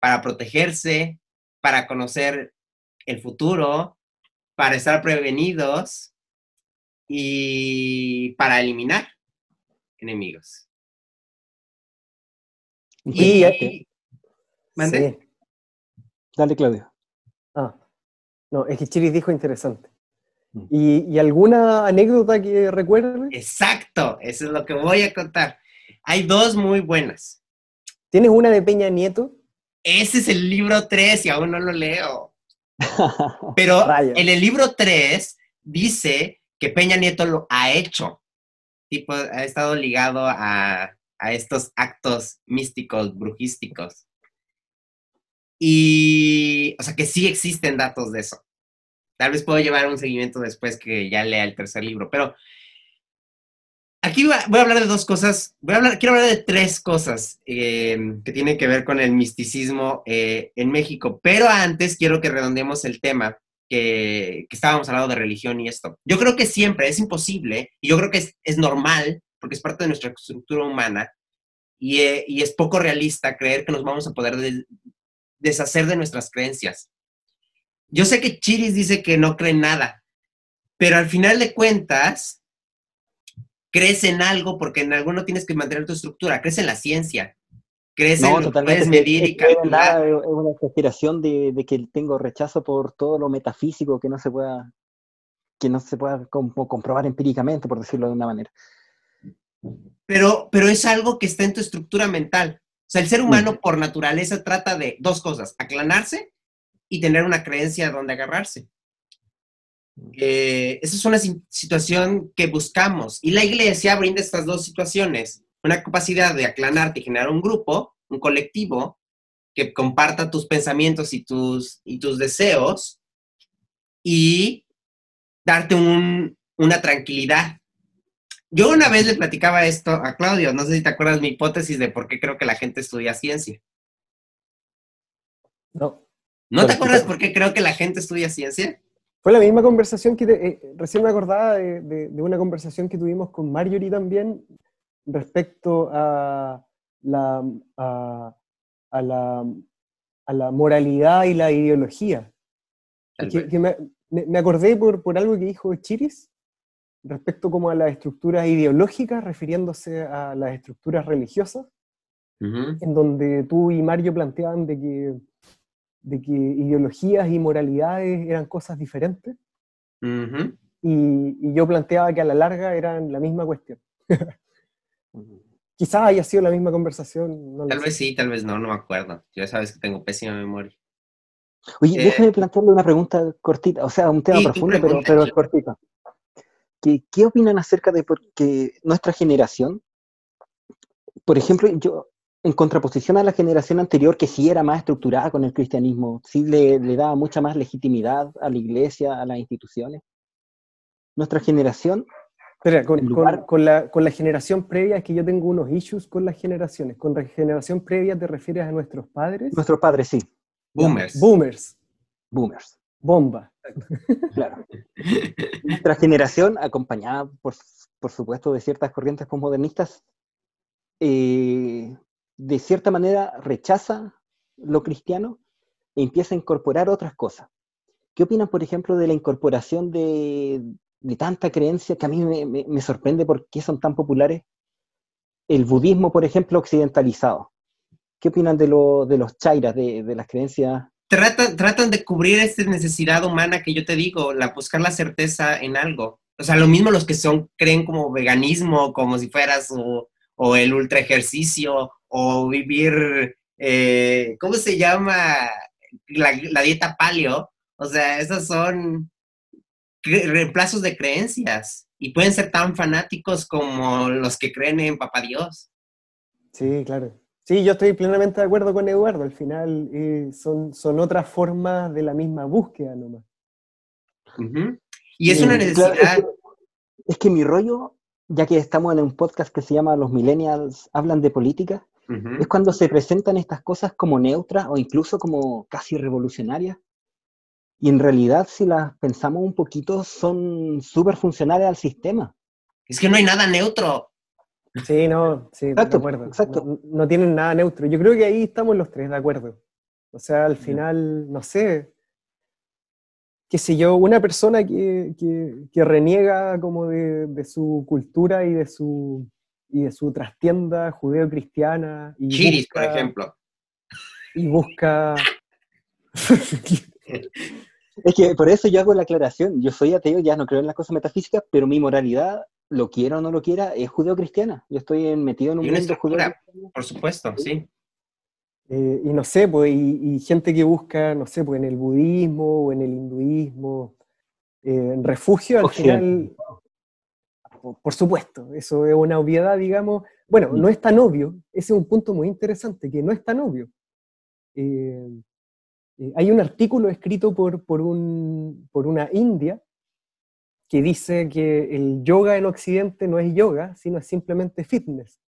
para protegerse, para conocer el futuro, para estar prevenidos y para eliminar enemigos. Y, Dale, Claudio. Ah, no, es que Chiris dijo interesante. Mm. ¿Y, ¿Y, alguna anécdota que recuerde? Exacto, eso es lo que voy a contar. Hay dos muy buenas. ¿Tienes una de Peña Nieto? Ese es el libro 3 y aún no lo leo. Pero en el libro 3 dice que Peña Nieto lo ha hecho. Tipo, ha estado ligado a, a estos actos místicos, brujísticos. Y, o sea, que sí existen datos de eso. Tal vez puedo llevar un seguimiento después que ya lea el tercer libro, pero Aquí voy a hablar de dos cosas, voy a hablar, quiero hablar de tres cosas eh, que tienen que ver con el misticismo eh, en México, pero antes quiero que redondeemos el tema que, estábamos hablando de religión y esto. Yo creo que siempre es imposible, y yo creo que es, normal, porque es parte de nuestra estructura humana, eh, y, es poco realista creer que nos vamos a poder deshacer de nuestras creencias. Yo sé que Chiris dice que no cree nada, pero al final de cuentas, crees en algo porque en algo no tienes que mantener tu estructura, crees en la ciencia, crees en lo que puedes medir y calcular. Es una exageración de, que tengo rechazo por todo lo metafísico que no se pueda, que no se pueda comprobar empíricamente, por decirlo de una manera. Pero, pero es algo que está en tu estructura mental. O sea, el ser humano por naturaleza trata de dos cosas, aclanarse y tener una creencia donde agarrarse. Eh, esa es una situación que buscamos y la iglesia brinda estas dos situaciones, una capacidad de aclanarte y generar un grupo, un colectivo que comparta tus pensamientos y tus, y tus deseos y darte una tranquilidad. Yo una vez le platicaba esto a Claudio, no sé si te acuerdas mi hipótesis de por qué creo que la gente estudia ciencia. No. ¿No te acuerdas por qué creo que la gente estudia ciencia? Fue la misma conversación que eh, recién me acordaba de, una conversación que tuvimos con Marjorie también respecto a la, a, la, a la moralidad y la ideología. Que, me, acordé por, por algo que dijo Chiris respecto como a las estructuras ideológicas, refiriéndose a las estructuras religiosas, en donde tú y Mario planteaban de que de que ideologías y moralidades eran cosas diferentes. y, yo planteaba que a la larga eran la misma cuestión. Quizás haya sido la misma conversación. tal vez sí, tal vez no, no me acuerdo. Ya sabes que tengo pésima memoria. Oye, eh, déjame plantearle una pregunta cortita, o sea, un tema profundo, pero, pero cortita. ¿Qué, ¿Qué opinan acerca de porque nuestra generación, por ejemplo, yo en contraposición a la generación anterior que sí era más estructurada con el cristianismo, sí le, daba mucha más legitimidad a la iglesia, a las instituciones. Nuestra generación... Espera, con, la, con la generación previa es que yo tengo unos issues con las generaciones. Con la generación previa te refieres a nuestros padres. Nuestros padres, sí. Boomers. Boomers. Boomers. Bomba. Claro. Nuestra generación, acompañada, por, por supuesto, de ciertas corrientes postmodernistas, eh, de cierta manera rechaza lo cristiano, e empieza a incorporar otras cosas. ¿Qué opinan, por ejemplo, de la incorporación de, tanta creencia que a mí me, sorprende por qué son tan populares? El budismo, por ejemplo, occidentalizado. ¿Qué opinan de, de los chairas, de, las creencias? Tratan, tratan de cubrir esta necesidad humana que yo te digo, la buscar la certeza en algo. O sea, lo mismo los que son, creen como veganismo, como si fueras, o, el ultra ejercicio, o vivir, eh, ¿cómo se llama? La, dieta paleo. O sea, esos son reemplazos de creencias y pueden ser tan fanáticos como los que creen en Papá Dios. Sí, claro. Sí, yo estoy plenamente de acuerdo con Eduardo. Al final eh, son, son otras formas de la misma búsqueda nomás. Y es una necesidad. es, que, mi rollo, ya que estamos en un podcast que se llama Los Millennials hablan de política, es cuando se presentan estas cosas como neutras o incluso como casi revolucionarias. Y en realidad, si las pensamos un poquito, son súper funcionales al sistema. Es que no hay nada neutro. Sí, no, sí, de acuerdo. Exacto. No, no, tienen nada neutro. Yo creo que ahí estamos los tres de acuerdo. O sea, al final, no sé, qué sé yo, una persona que, reniega como de, su cultura y de su, y de su trastienda judeo-cristiana. Chiris, por ejemplo. Y busca... es que por eso yo hago la aclaración. Yo soy ateo, ya no creo en las cosas metafísicas, pero mi moralidad, lo quiera o no lo quiera, es judeo-cristiana. Yo estoy metido en un mundo judeo Por supuesto, sí. Eh, y no sé, pues, y, gente que busca, no sé, pues en el budismo o en el hinduismo, eh, refugio al final, por, supuesto, eso es una obviedad, digamos. Bueno, no es tan obvio, ese es un punto muy interesante, que no es tan obvio. Eh, hay un artículo escrito por, por, un, por una india que dice que el yoga en Occidente no es yoga, sino es simplemente fitness.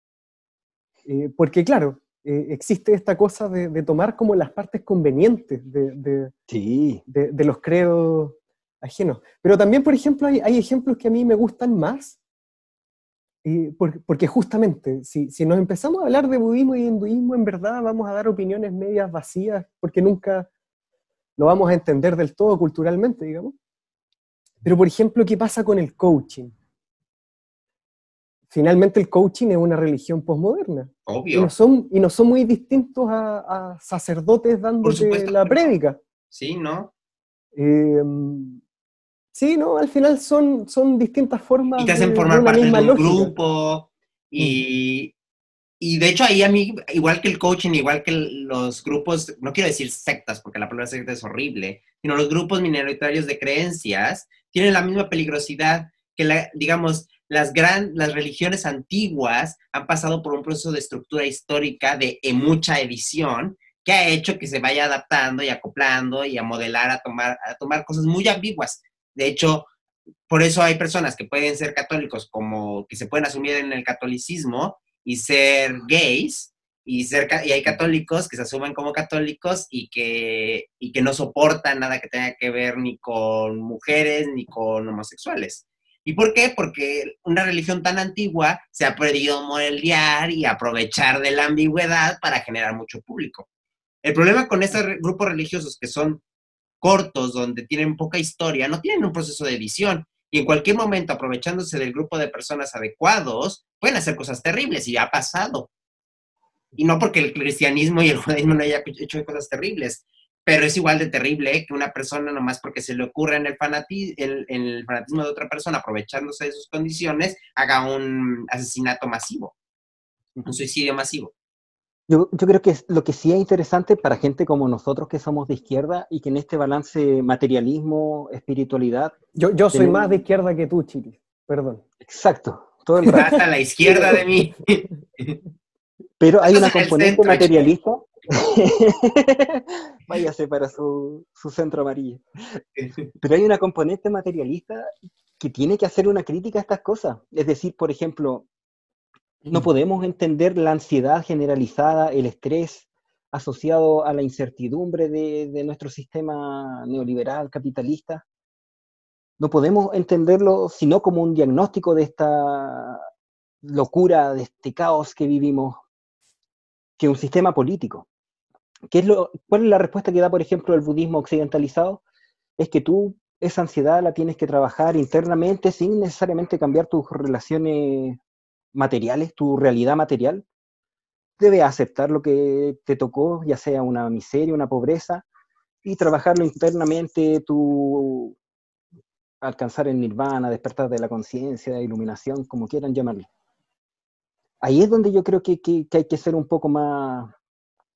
porque claro, eh, existe esta cosa de, tomar como las partes convenientes de, de, los credos ajenos. Pero también, por ejemplo, hay, ejemplos que a mí me gustan más, porque justamente, si, si, nos empezamos a hablar de budismo y hinduismo, en verdad vamos a dar opiniones medias vacías, porque nunca lo vamos a entender del todo culturalmente, digamos. Pero, por ejemplo, ¿qué pasa con el coaching? finalmente el coaching es una religión posmoderna. Obvio. Y no son, y no son muy distintos a, sacerdotes dándote la prédica. Sí, ¿no? Em, sí, ¿no? Al final son, son distintas formas. Y te hacen formar parte de un grupo. Y, y de hecho ahí a mí, igual que el coaching, igual que los grupos, no quiero decir sectas, porque la palabra secta es horrible, sino los grupos minoritarios de creencias, tienen la misma peligrosidad que, digamos, las, gran, las religiones antiguas han pasado por un proceso de estructura histórica de mucha edición que ha hecho que se vaya adaptando y acoplando y a modelar, a tomar, a tomar cosas muy ambiguas. De hecho, por eso hay personas que pueden ser católicos como que se pueden asumir en el catolicismo y ser gays, y, ser, y hay católicos que se asumen como católicos y que, y que no soportan nada que tenga que ver ni con mujeres ni con homosexuales. ¿Y por qué? Porque una religión tan antigua se ha podido moldear y aprovechar de la ambigüedad para generar mucho público. El problema con estos grupos religiosos que son cortos, donde tienen poca historia, no tienen un proceso de edición y en cualquier momento, aprovechándose del grupo de personas adecuados, pueden hacer cosas terribles y ha pasado. Y no porque el cristianismo y el judaísmo no hayan hecho cosas terribles, pero es igual de terrible que una persona, nomás porque se le ocurre en el, el, fanatismo de otra persona, aprovechándose de sus condiciones, haga un asesinato masivo, un suicidio masivo. Yo, yo, creo que lo que sí es interesante para gente como nosotros que somos de izquierda y que en este balance materialismo, espiritualidad... Yo, yo soy más de izquierda que tú, Chile, perdón. Exacto, todo el rato. a la izquierda de mí. Pero hay una componente materialista Váyase para su, centro amarillo. Pero hay una componente materialista que tiene que hacer una crítica a estas cosas. Es decir, por ejemplo, no podemos entender la ansiedad generalizada, el estrés asociado a la incertidumbre de, de nuestro sistema neoliberal, capitalista. No podemos entenderlo sino como un diagnóstico de esta locura, de este caos que vivimos, que un sistema político. ¿qué es lo, ¿cuál es la respuesta que da, por ejemplo, el budismo occidentalizado? Es que tú esa ansiedad la tienes que trabajar internamente sin necesariamente cambiar tus relaciones materiales, tu realidad material. Debes aceptar lo que te tocó, ya sea una miseria, una pobreza, y trabajarlo internamente, tu alcanzar el nirvana, despertar de la conciencia, iluminación, como quieran llamarlo. Ahí es donde yo creo que, que, hay que ser un poco más,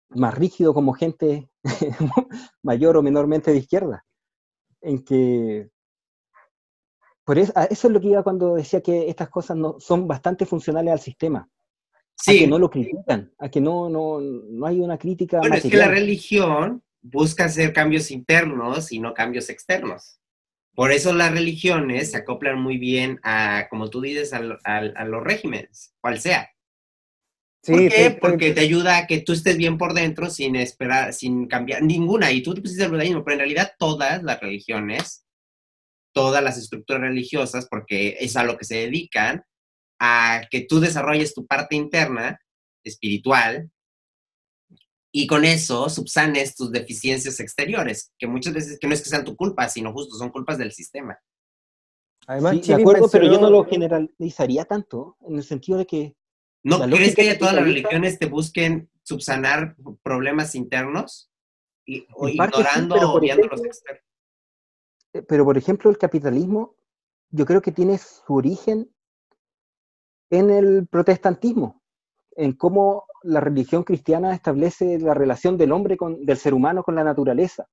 más rígido como gente mayor o menormente de izquierda en que... Por eso, eso es lo que iba cuando decía que estas cosas no, son bastante funcionales al sistema. Sí. A que no lo critican, a que no, no, no hay una crítica. Bueno, es que la religión busca hacer cambios internos y no cambios externos. Por eso las religiones se acoplan muy bien a, como tú dices, a, a los regímenes, cual sea. Sí, ¿Por qué? Porque te ayuda a que tú estés bien por dentro sin esperar, sin cambiar ninguna. Y tú te pusiste el budismo, pero en realidad todas las religiones, todas las estructuras religiosas, porque es a lo que se dedican, a que tú desarrolles tu parte interna, espiritual, y con eso subsanes tus deficiencias exteriores, que muchas veces que no es que sean tu culpa, sino justo son culpas del sistema. Además, de acuerdo, pero yo no lo generalizaría tanto, en el sentido de que ¿No crees que todas las religiones te busquen subsanar problemas internos? Y, o ignorando o viendo los externos. Eh, pero, por ejemplo, el capitalismo, yo creo que tiene su origen en el protestantismo, en cómo la religión cristiana establece la relación del hombre con, del ser humano con la naturaleza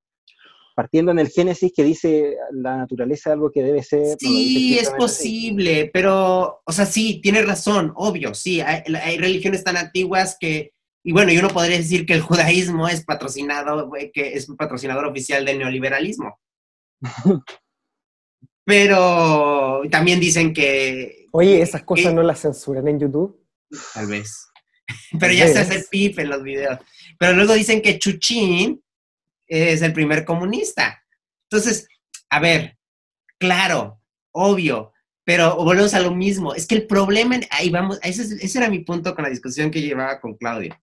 partiendo en el Génesis que dice la naturaleza es algo que debe ser. Sí, es posible, pero, o sea, sí, tiene razón, obvio, sí, hay, religiones tan antiguas que, y bueno, yo no podría decir que el judaísmo es patrocinado, que es un patrocinador oficial del neoliberalismo. pero también dicen que... Oye, esas cosas no las censuran en YouTube. Tal vez. pero ya se hace pip en los videos. Pero luego dicen que Chuchín es el primer comunista. Entonces, a ver, claro, obvio, pero volvemos a lo mismo. Es que el problema, ahí vamos, ese, ese, era mi punto con la discusión que llevaba con Claudio.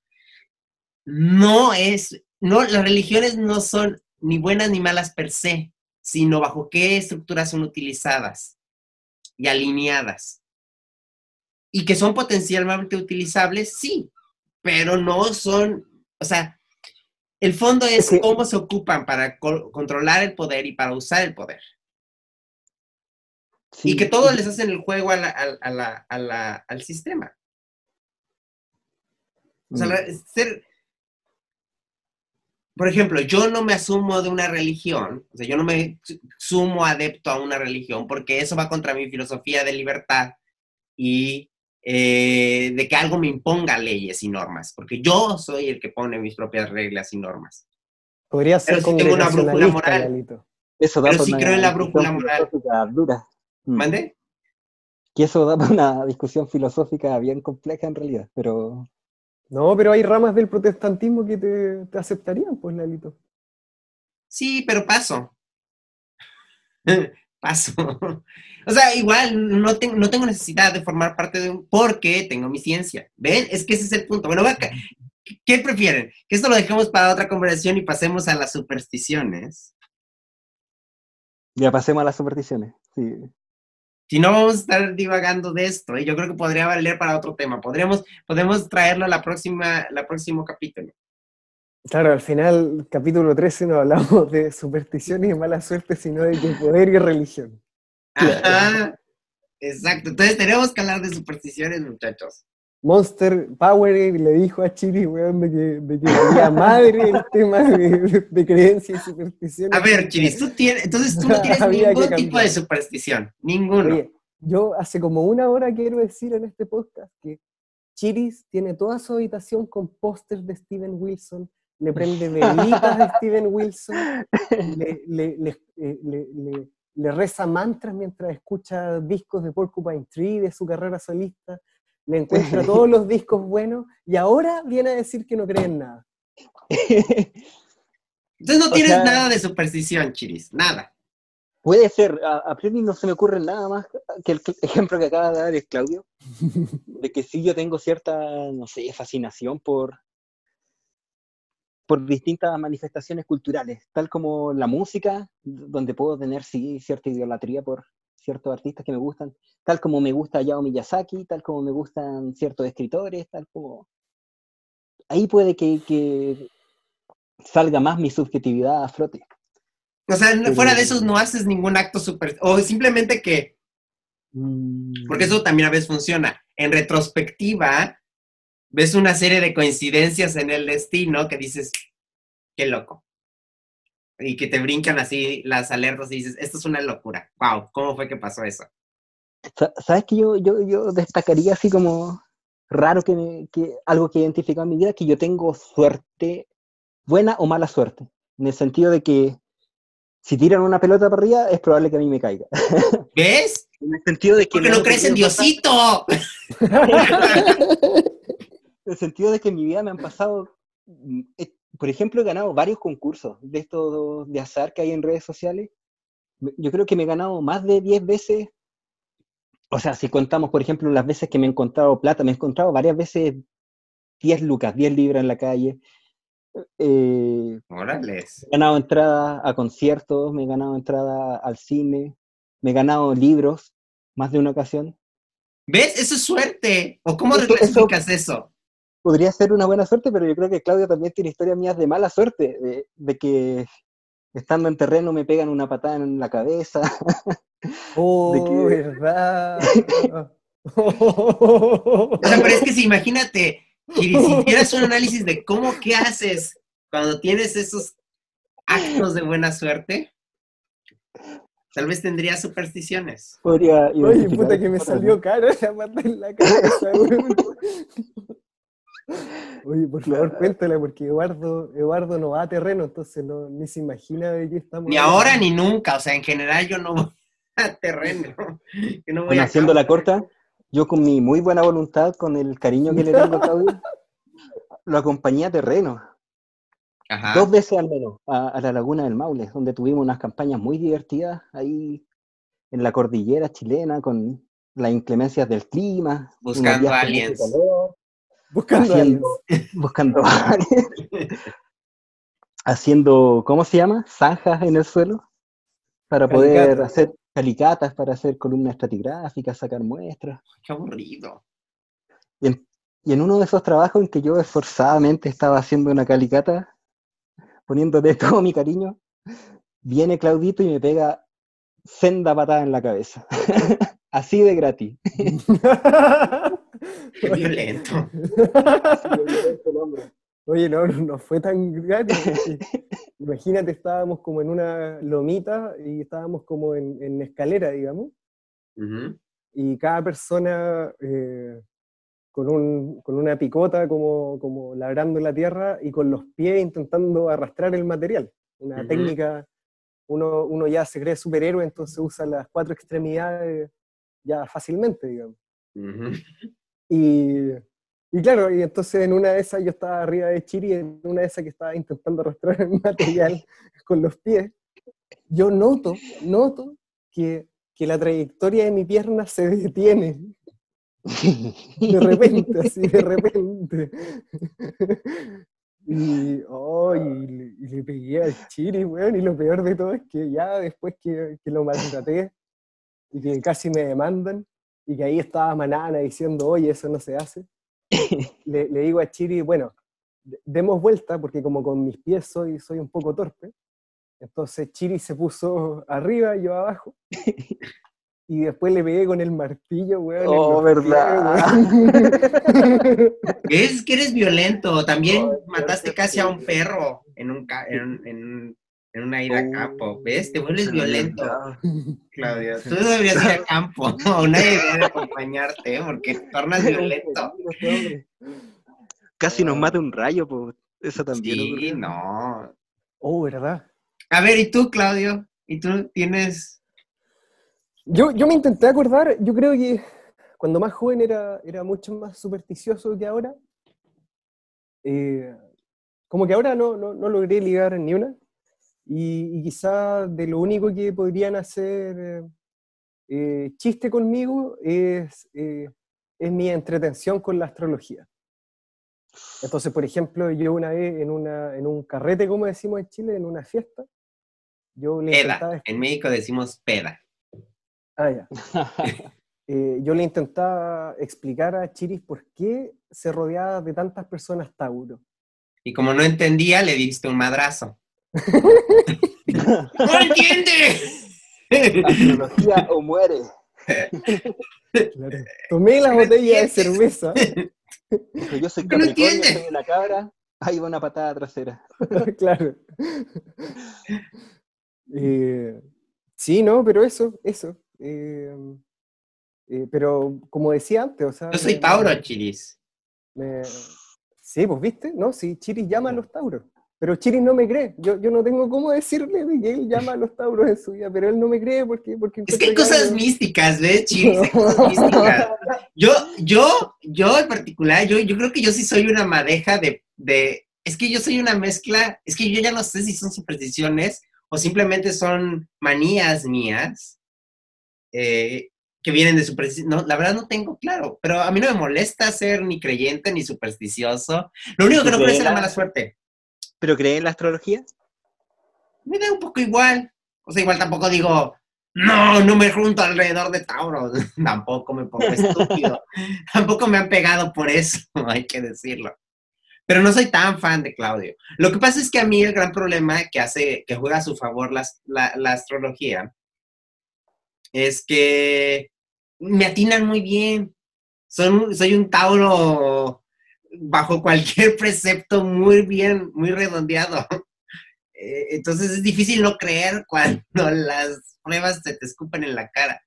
No es, no, las religiones no son ni buenas ni malas per se, sino bajo qué estructuras son utilizadas y alineadas. Y que son potencialmente utilizables, sí, pero no son, o sea, el fondo es cómo se ocupan para controlar el poder y para usar el poder. y que todos les hacen el juego al sistema. O sea, mm. ser, por ejemplo, yo no me asumo de una religión, o sea, yo no me sumo adepto a una religión porque eso va contra mi filosofía de libertad y eh, de que algo me imponga leyes y normas, porque yo soy el que pone mis propias reglas y normas. Podría ser Pero si tengo una brújula moral. Eso da Pero si creo en la brújula moral. Dura. Mm. ¿Mande? Que eso da para una discusión filosófica bien compleja en realidad, pero... No, pero hay ramas del protestantismo que te, te aceptarían, pues, Lalito. Sí, pero paso. paso. o sea, igual no, tengo, no tengo necesidad de formar parte de un... porque tengo mi ciencia. ¿Ven? Es que ese es el punto. Bueno, ¿qué prefieren? Que esto lo dejemos para otra conversación y pasemos a las supersticiones. Ya pasemos a las supersticiones, sí. Si no, vamos a estar divagando de esto, y yo creo que podría valer para otro tema. Podríamos, podemos traerlo a la próxima, la próximo capítulo. Claro, al final, capítulo 13, no hablamos de supersticiones y mala suerte, sino de poder y religión. Ajá, exacto. Entonces tenemos que hablar de supersticiones, muchachos. Monster Power le dijo a Chiri, weón, de que, de que había madre el tema de, de creencias y supersticiones. A ver, Chiri, tú tienes, entonces tú no tienes ningún tipo de superstición, ninguno. Oye, yo hace como una hora quiero decir en este podcast que Chiris tiene toda su habitación con pósters de Steven Wilson, le prende velitas de Steven Wilson, le, eh, le, le, reza mantras mientras escucha discos de Porcupine Tree, de su carrera solista, le encuentra todos los discos buenos y ahora viene a decir que no cree en nada. Entonces no tienes nada de superstición, Chiris, nada. Puede ser, a, a, priori no se me ocurre nada más que el ejemplo que acaba de dar es Claudio, de que sí yo tengo cierta, no sé, fascinación por, por distintas manifestaciones culturales, tal como la música, donde puedo tener sí, cierta idolatría por ciertos artistas que me gustan, tal como me gusta Yao Miyazaki, tal como me gustan ciertos escritores, tal como... Ahí puede que, que salga más mi subjetividad a flote. O sea, fuera de eso no haces ningún acto super... O simplemente que... Mm. Porque eso también a veces funciona. En retrospectiva, ves una serie de coincidencias en el destino que dices, qué loco. Y que te brincan así las alertas y dices, esto es una locura. Wow, ¿cómo fue que pasó eso? Sa- ¿Sabes que yo, yo, yo destacaría así como raro que, me- que algo que he identificado en mi vida, que yo tengo suerte, buena o mala suerte, en el sentido de que si tiran una pelota para arriba es probable que a mí me caiga. ¿Ves? En el sentido de que Porque no han crees en Diosito. En el sentido de que en mi vida me han pasado, mm, eh, por ejemplo, he ganado varios concursos de estos de azar que hay en redes sociales. Me- Yo creo que me he ganado más de 10 veces. O sea, si contamos, por ejemplo, las veces que me he encontrado plata, me he encontrado varias veces 10 lucas, 10 libras en la calle. Eh, Órales. he ganado entradas a conciertos, me he ganado entradas al cine, me he ganado libros más de una ocasión. ¿Ves? Eso es suerte. ¿O cómo Eso- eso? Podría ser una buena suerte, pero yo creo que Claudio también tiene historias mías de mala suerte, de, de que estando en terreno me pegan una patada en la cabeza. Oh, que- verdad. O sea, pero es que si imagínate, si hicieras un análisis de cómo, qué haces cuando tienes esos actos de buena suerte, tal vez tendrías supersticiones. Podría Oye, puta que me salió caro la pata en la cabeza. Oye, por favor, cuéntala, porque Eduardo, Eduardo no va a terreno, entonces no, ni se imagina de qué estamos Ni hablando. ahora ni nunca, o sea, en general yo no voy a terreno. Yo no voy Bueno, a haciendo la corta, yo con mi muy buena voluntad, con el cariño que le tengo a Claudio, lo acompañé a terreno, Ajá. dos veces al menos, a, a la Laguna del Maule, donde tuvimos unas campañas muy divertidas ahí en la cordillera chilena, con las inclemencias del clima. Buscando aliens. calor, Buscando haciendo, buscando haciendo, ¿cómo se llama? Zanjas en el suelo para poder Calicatas. hacer calicatas, para hacer columnas estratigráficas, sacar muestras. Qué aburrido. Y en, y en uno de esos trabajos en que yo esforzadamente estaba haciendo una calicata, poniéndole todo mi cariño, viene Claudito y me pega senda patada en la cabeza. Así de gratis. Qué violento. Oye, no, no fue tan porque Imagínate, estábamos como en una lomita y estábamos como en, en escalera, digamos, Ujú. y cada persona eh, con, un- con una picota como, como labrando la tierra y con los pies intentando arrastrar el material. Una Ujú. técnica, uno, uno ya se cree superhéroe, entonces usa las cuatro extremidades ya fácilmente, digamos. Ujú. Y, y claro, y entonces en una de esas yo estaba arriba de Chiri, en una de esas que estaba intentando arrastrar el material con los pies, yo noto, noto que, que la trayectoria de mi pierna se detiene. De repente, así, de repente. Y, oh, y, y le pegué al Chiri, weón, y lo peor de todo es que ya después que, que lo maltraté y que casi me demandan, y que ahí estaba Manana diciendo, oye, eso no se hace, le, le digo a Chiri, bueno, de- demos vuelta, porque como con mis pies soy, soy un poco torpe, entonces Chiri se puso arriba y yo abajo, y después le pegué con el martillo, weón. Oh, verdad. Weón. Es que eres violento. También mataste casi a un perro en, un en, en, un- en una ida a campo. ¿Ves? Te vuelves violento, Claudio. Tú deberías ir a campo. No, nadie debería acompañarte, ¿eh? porque te tornas violento. Casi nos mata un rayo, pues. Eso también. Sí, no. Oh, ¿verdad? A ver, ¿y tú, Claudio? ¿Y tú tienes Yo, yo me intenté acordar, yo creo que cuando más joven era, era mucho más supersticioso que ahora. Eh, como que ahora no, no, no logré ligar ni una. Y, y quizá de lo único que podrían hacer eh, chiste conmigo es, eh, es mi entretención con la astrología. Entonces, por ejemplo, yo una vez en, una, en un carrete, como decimos en Chile, en una fiesta, yo le intentaba... Peda. En México decimos peda. Ah, ya. Eh, yo le intentaba explicar a Chiris por qué se rodeaba de tantas personas Tauro. Y como no entendía, le diste un madrazo. ¡No entiende! Astrología o muere. Claro. Tomé la No botella de cerveza. Dijo, yo soy No Capricornio, entiende. soy una cabra. Ahí va una patada trasera. claro. Eh, sí, no, pero eso, eso. eh, eh, pero como decía antes, o sea... Yo soy Tauro, Chiris. me- sí, pues viste, ¿no? Sí, Chiris llama a los Tauros. Pero Chiris no me cree. Yo, yo no tengo cómo decirle de que él llama a los Tauros en su vida, pero él no me cree porque... porque Es que hay cosas místicas, ¿ves, Chiris? Hay cosas místicas. Yo, yo, yo en particular, yo, yo creo que yo sí soy una madeja de, de, es que yo soy una mezcla, es que yo ya no sé si son supersticiones o simplemente son manías mías eh, que vienen de superstición. No, la verdad no tengo claro, pero a mí no me molesta ser ni creyente ni supersticioso. Lo único que no creo es la mala suerte. ¿Pero cree en la astrología? Me da un poco igual. O sea, igual tampoco digo, no, no me junto alrededor de Tauro. tampoco me pongo estúpido. tampoco me han pegado por eso, hay que decirlo. Pero no soy tan fan de Claudio. Lo que pasa es que a mí el gran problema que hace, que juega a su favor la, la astrología, es que me atinan muy bien. Son, soy un Tauro bajo cualquier precepto muy bien, muy redondeado. Eh, Entonces es difícil no creer cuando las pruebas se te escupen en la cara.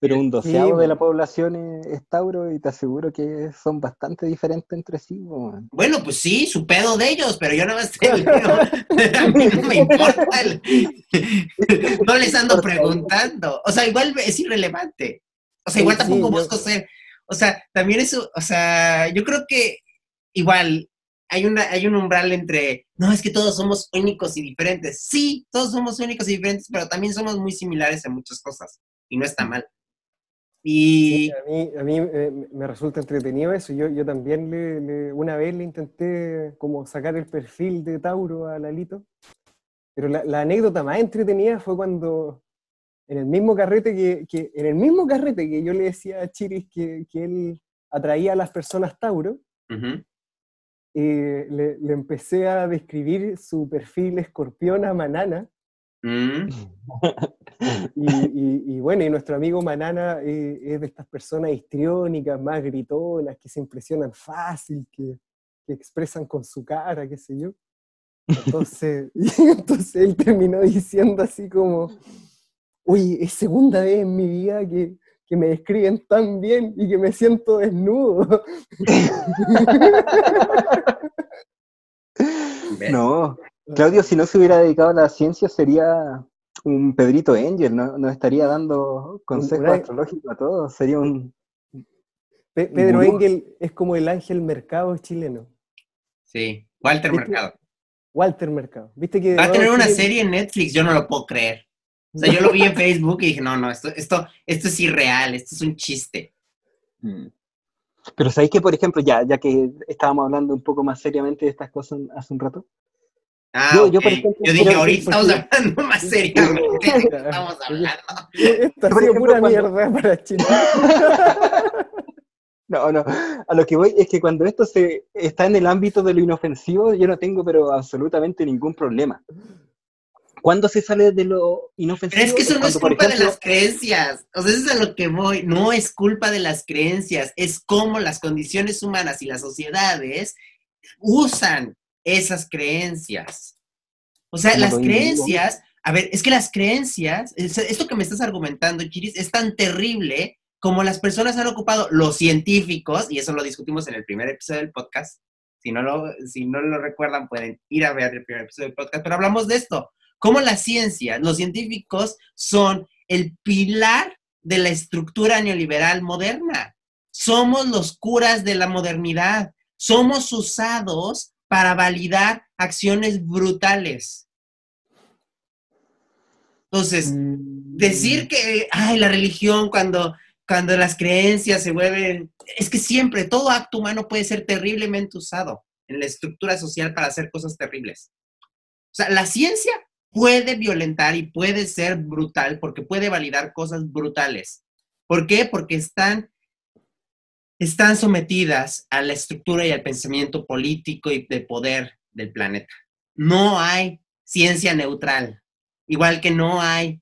Pero un doceavo Sí, de la población es, Tauro y te aseguro que son bastante diferentes entre sí. man. Bueno, pues sí, su pedo de ellos, pero yo no me estoy A mí no me importa. el- No les ando preguntando. O sea, igual es irrelevante. O sea, igual Sí, tampoco yo- busco ser. O sea, también eso, o sea, yo creo que igual hay, una, hay un umbral entre, no, es que todos somos únicos y diferentes. Sí, todos somos únicos y diferentes, pero también somos muy similares en muchas cosas. Y no está mal. Y Sí, a mí, a mí eh, me resulta entretenido eso. Yo, yo también le, le- una vez le intenté como sacar el perfil de Tauro a Lalito, pero la, la anécdota más entretenida fue cuando en el mismo carrete que, que- en el mismo carrete que yo le decía a Chiris que, que él atraía a las personas Tauro, ujú, eh, le, le empecé a describir su perfil escorpión a Manana. mm, Y, y- y bueno, y nuestro amigo Manana eh, es de estas personas histriónicas, más gritonas, que se impresionan fácil, que, que expresan con su cara, qué sé yo. Entonces, y entonces él terminó diciendo así como, oye, es segunda vez en mi vida que, que me describen tan bien y que me siento desnudo. No, Claudio, si no se hubiera dedicado a la ciencia, sería un Pedrito Angel, no, no estaría dando consejos Una- astrológicos a todos, sería un... Pe- Pedro. Engel es como el ángel mercado chileno. Sí, Walter ¿Viste? Mercado. Walter Mercado. ¿Viste que Va a tener una serie en Netflix, yo no lo puedo creer. O sea, yo lo vi en Facebook y dije, no, no, esto, esto, esto es irreal, esto es un chiste. Pero sabéis que, por ejemplo, ya, ya que estábamos hablando un poco más seriamente de estas cosas hace un rato, Ah, Yo- ok. yo, por ejemplo, Yo dije, ahorita estamos hablando más seriamente estamos hablando. Esto ha sido pura cuando- mierda para Chile. No, no, a lo que voy es que cuando esto se está en el ámbito de lo inofensivo, yo no tengo pero absolutamente ningún problema. ¿Cuándo se sale de lo inofensivo? Pero es que eso no es cuando, culpa de ejemplo, las creencias. O sea, eso es a lo que voy. No es culpa de las creencias. Es cómo las condiciones humanas y las sociedades usan esas creencias. O sea, las creencias, a ver, es que las creencias, es- esto que me estás argumentando, Chiris, es tan terrible como las personas han ocupado los científicos, y eso lo discutimos en el primer episodio del podcast. Si no lo, si no lo recuerdan, pueden ir a ver el primer episodio del podcast, pero hablamos de esto. Cómo la ciencia, los científicos son el pilar de la estructura neoliberal moderna. Somos los curas de la modernidad. Somos usados para validar acciones brutales. Entonces, mm, decir que, ay, la religión cuando cuando las creencias se vuelven, es que siempre todo acto humano puede ser terriblemente usado en la estructura social para hacer cosas terribles. O sea, la ciencia puede violentar y puede ser brutal porque puede validar cosas brutales. ¿Por qué? Porque están, están sometidas a la estructura y al pensamiento político y de poder del planeta. No hay ciencia neutral, igual que no hay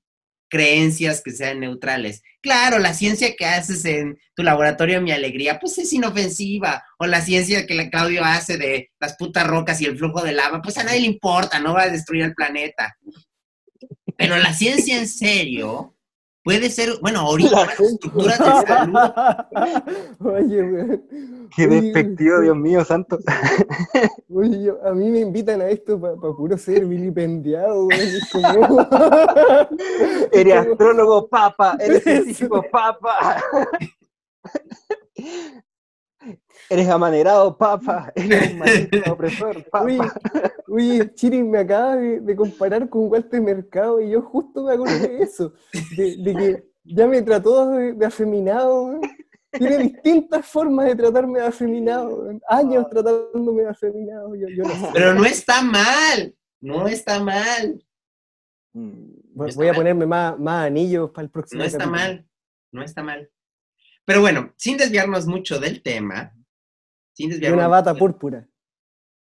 creencias que sean neutrales. Claro, la ciencia que haces en tu laboratorio Mi Alegría, pues es inofensiva. O la ciencia que la Claudio hace de las putas rocas y el flujo de lava, pues a nadie le importa, no va a destruir el planeta. Pero la ciencia en serio puede ser, bueno, ahorita de salud. Oye, güey. Qué Oye, despectivo, Dios mío, santo. Oye, yo- a mí me invitan a esto para puro ser vilipendiado, como- Eres astrólogo, papa. Eres científico, papa. Eres amanerado, papa. Eres un maldito opresor, Oye, papa. oye, Chiri me acaba de, de comparar con Walter Mercado y yo justo me acordé de eso, de, de que ya me trató de, de afeminado. Tiene distintas formas de tratarme de afeminado, años tratándome de afeminado, yo, yo no sé. Pero no está mal, no está mal, Mm, Voy, está voy a mal. ponerme más, más anillos para el próximo no está capítulo. mal, no está mal. Pero bueno, sin desviarnos mucho del tema, sin Y una bata púrpura,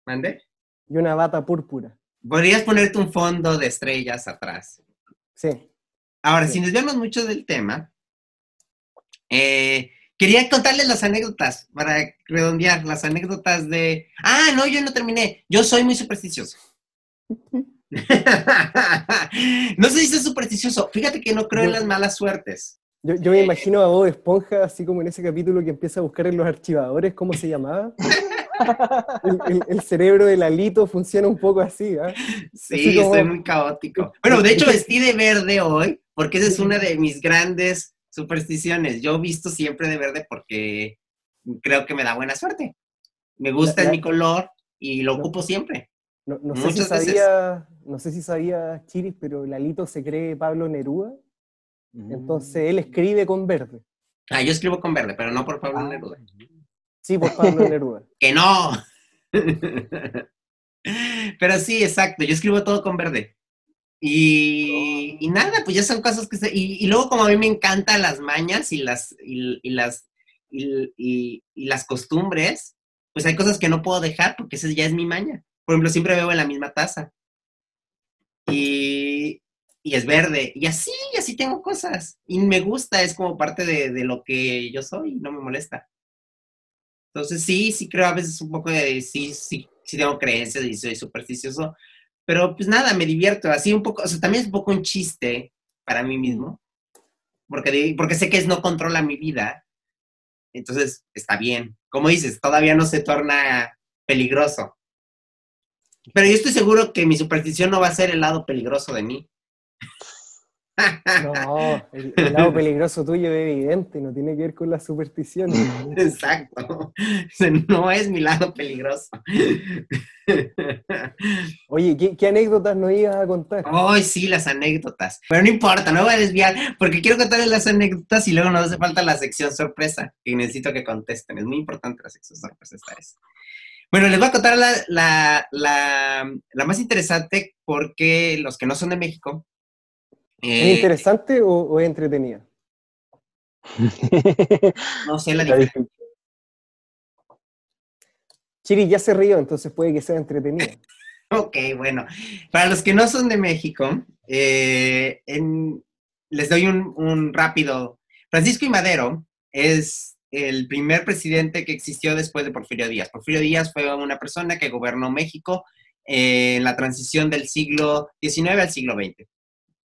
¿Mande? y una bata púrpura, Podrías ponerte un fondo de estrellas atrás. sí. Ahora, Sí. sin desviarnos mucho del tema, eh, quería contarles las anécdotas para redondear las anécdotas de. Ah, no, yo no terminé. Yo soy muy supersticioso. no sé si soy supersticioso. Fíjate que no creo en las malas suertes. Yo, yo me imagino a Bob Esponja, así como en ese capítulo que empieza a buscar en los archivadores, ¿cómo se llamaba? El, el- el cerebro del alito funciona un poco así, ¿ah? Sí, Así como- soy muy caótico. Bueno, de hecho vestí de verde hoy porque esa es una de mis grandes supersticiones. Yo visto siempre de verde porque creo que me da buena suerte. Me gusta La- es la- mi color y lo No. ocupo siempre. No, no sé si veces. sabía, no sé si sabía Chiris, pero el alito se cree Pablo Neruda. Entonces él escribe con verde. Ah, yo escribo con verde, pero no por Pablo Ah. Neruda. Sí, por Pablo Neruda. ¡Que no! pero sí, exacto. Yo escribo todo con verde. Y, y nada, pues ya son cosas que se... Y, y luego como a mí me encantan las mañas y las, y, y las, y las costumbres, pues hay cosas que no puedo dejar porque esa ya es mi maña. Por ejemplo, siempre bebo en la misma taza. Y, y es verde. Y así, así tengo cosas. Y me gusta, es como parte de, de lo que yo soy, no me molesta. Entonces sí, sí creo a veces un poco de, sí, sí, sí tengo creencias y soy supersticioso, pero pues nada, me divierto, así un poco, o sea, también es un poco un chiste para mí mismo, porque, porque sé que es no controla mi vida, entonces está bien. Como dices, todavía no se torna peligroso. Pero yo estoy seguro que mi superstición no va a ser el lado peligroso de mí. No, el, el lado peligroso tuyo es evidente, no tiene que ver con las supersticiones. Exacto. No es mi lado peligroso. Oye, ¿qué, qué anécdotas nos ibas a contar? Ay, sí, las anécdotas. Pero no importa, no voy a desviar, porque quiero contarles las anécdotas y luego nos hace falta la sección sorpresa, que necesito que contesten. Es muy importante la sección sorpresa esta vez. Bueno, les voy a contar la, la, la, la más interesante porque los que no son de México. ¿Es eh, interesante o, o es entretenida? no sé la diferencia. Chiri ya se rió, entonces puede que sea entretenida. Ok, bueno. Para los que no son de México, eh, en- les doy un, un rápido. Francisco I. Madero es el primer presidente que existió después de Porfirio Díaz. Porfirio Díaz fue una persona que gobernó México eh, en la transición del siglo XIX al siglo XX.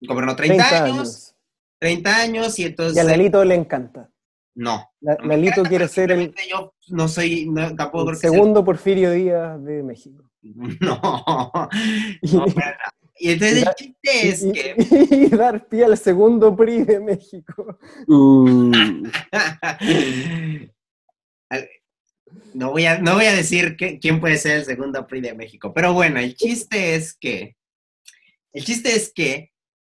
Gobernó 30, 30 años, años. 30 años y entonces... Y a Lalito le encanta. No. La- no me Lalito encanta, quiere ser el, Yo no soy, no, tampoco el creo que sea- segundo Porfirio Díaz de México. No, no, para nada. Y entonces el chiste es y, que... y dar pie al segundo PRI de México. Uh, No voy a, no voy a decir que- quién puede ser el segundo PRI de México, pero bueno, el chiste es que, el chiste es que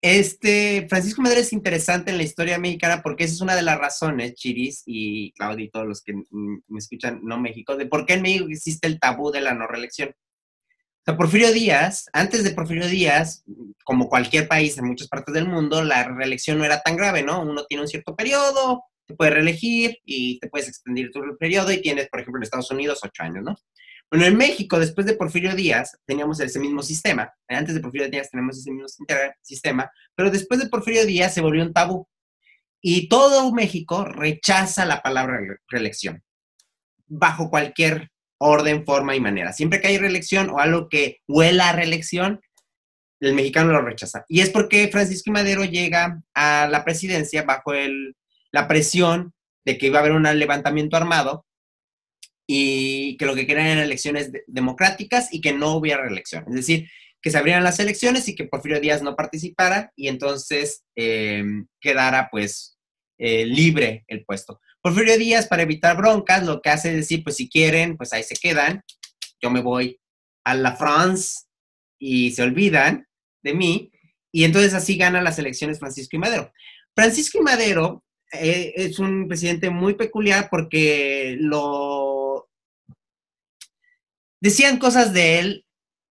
Este, Francisco Madero es interesante en la historia mexicana porque esa es una de las razones, Chiris y Claudio y todos los que me escuchan, no México, de por qué en México existe el tabú de la no reelección. O sea, Porfirio Díaz, antes de Porfirio Díaz, como cualquier país en muchas partes del mundo, la reelección no era tan grave, ¿no? Uno tiene un cierto periodo, te puedes reelegir y te puedes extender el periodo y tienes, por ejemplo, en Estados Unidos, ocho años, ¿no? Bueno, en México, después de Porfirio Díaz, teníamos ese mismo sistema. Antes de Porfirio Díaz tenemos ese mismo sistema, pero después de Porfirio Díaz se volvió un tabú. Y todo México rechaza la palabra reelección, bajo cualquier orden, forma y manera. Siempre que hay reelección o algo que huela a reelección, el mexicano lo rechaza. Y es porque Francisco Madero llega a la presidencia bajo el, la presión de que iba a haber un levantamiento armado y que lo que querían eran elecciones democráticas y que no hubiera reelección. Es decir, que se abrieran las elecciones y que Porfirio Díaz no participara y entonces em, quedara pues eh, libre el puesto. Porfirio Díaz, para evitar broncas, lo que hace es decir, pues si quieren, pues ahí se quedan, yo me voy a la France y se olvidan de mí, y entonces así ganan las elecciones Francisco y Madero. Francisco y Madero eh, es un presidente muy peculiar porque lo decían cosas de él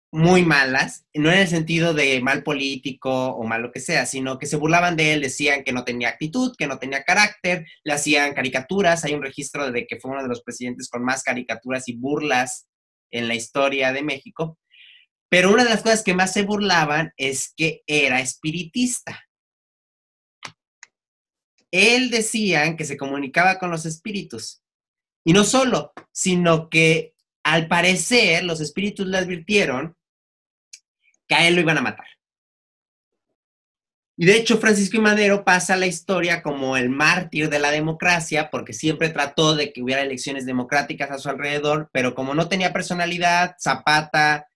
muy malas, no en el sentido de mal político o mal lo que sea, sino que se burlaban de él, decían que no tenía actitud, que no tenía carácter, le hacían caricaturas, hay un registro de que fue uno de los presidentes con más caricaturas y burlas en la historia de México, pero una de las cosas que más se burlaban es que era espiritista. Él decía que se comunicaba con los espíritus. Y no solo, sino que al parecer los espíritus le advirtieron que a él lo iban a matar. Y de hecho, Francisco y Madero pasa la historia como el mártir de la democracia, porque siempre trató de que hubiera elecciones democráticas a su alrededor, pero como no tenía personalidad, Zapata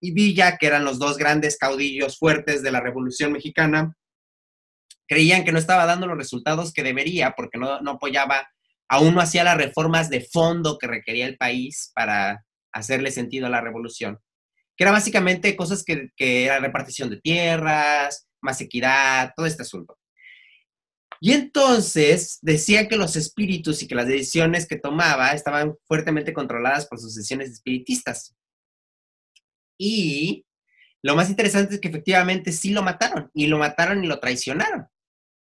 y Villa, que eran los dos grandes caudillos fuertes de la Revolución Mexicana, creían que no estaba dando los resultados que debería, porque no, no apoyaba aún no hacía las reformas de fondo que requería el país para hacerle sentido a la revolución, que era básicamente cosas que, que repartición de tierras, más equidad, todo este asunto. Y entonces decían que los espíritus y que las decisiones que tomaba estaban fuertemente controladas por sus sesiones espiritistas. Y lo más interesante es que efectivamente sí lo mataron, y lo mataron y lo traicionaron.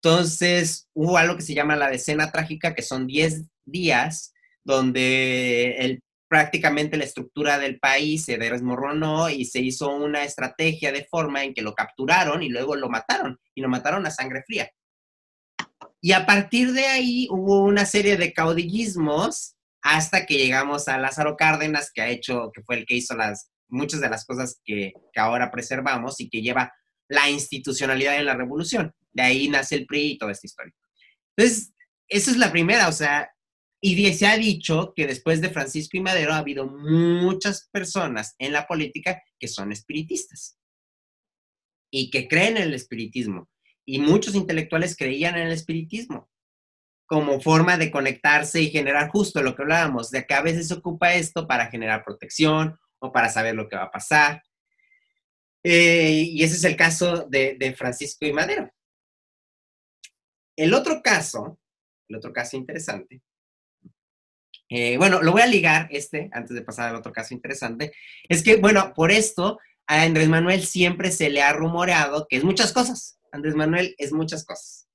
Entonces, hubo algo que se llama la decena trágica, que son 10 días donde prácticamente la estructura del país se desmoronó y se hizo una estrategia de forma en que lo capturaron y luego lo mataron, y lo mataron a sangre fría. Y a partir de ahí hubo una serie de caudillismos hasta que llegamos a Lázaro Cárdenas, que ha hecho, que fue el que hizo las, muchas de las cosas que, que ahora preservamos y que lleva la institucionalidad en la revolución. De ahí nace el PRI y toda esta historia. Entonces, esa es la primera, o sea, y se ha dicho que después de Francisco y Madero ha habido muchas personas en la política que son espiritistas y que creen en el espiritismo. Y muchos intelectuales creían en el espiritismo como forma de conectarse y generar justo lo que hablábamos, de que a veces se ocupa esto para generar protección o para saber lo que va a pasar. Eh, y ese es el caso de, Francisco y Madero. El otro caso, el otro caso interesante, eh, bueno, lo voy a ligar este, antes de pasar al otro caso interesante, es que, bueno, por esto a Andrés Manuel siempre se le ha rumoreado que es muchas cosas. Andrés Manuel es muchas cosas.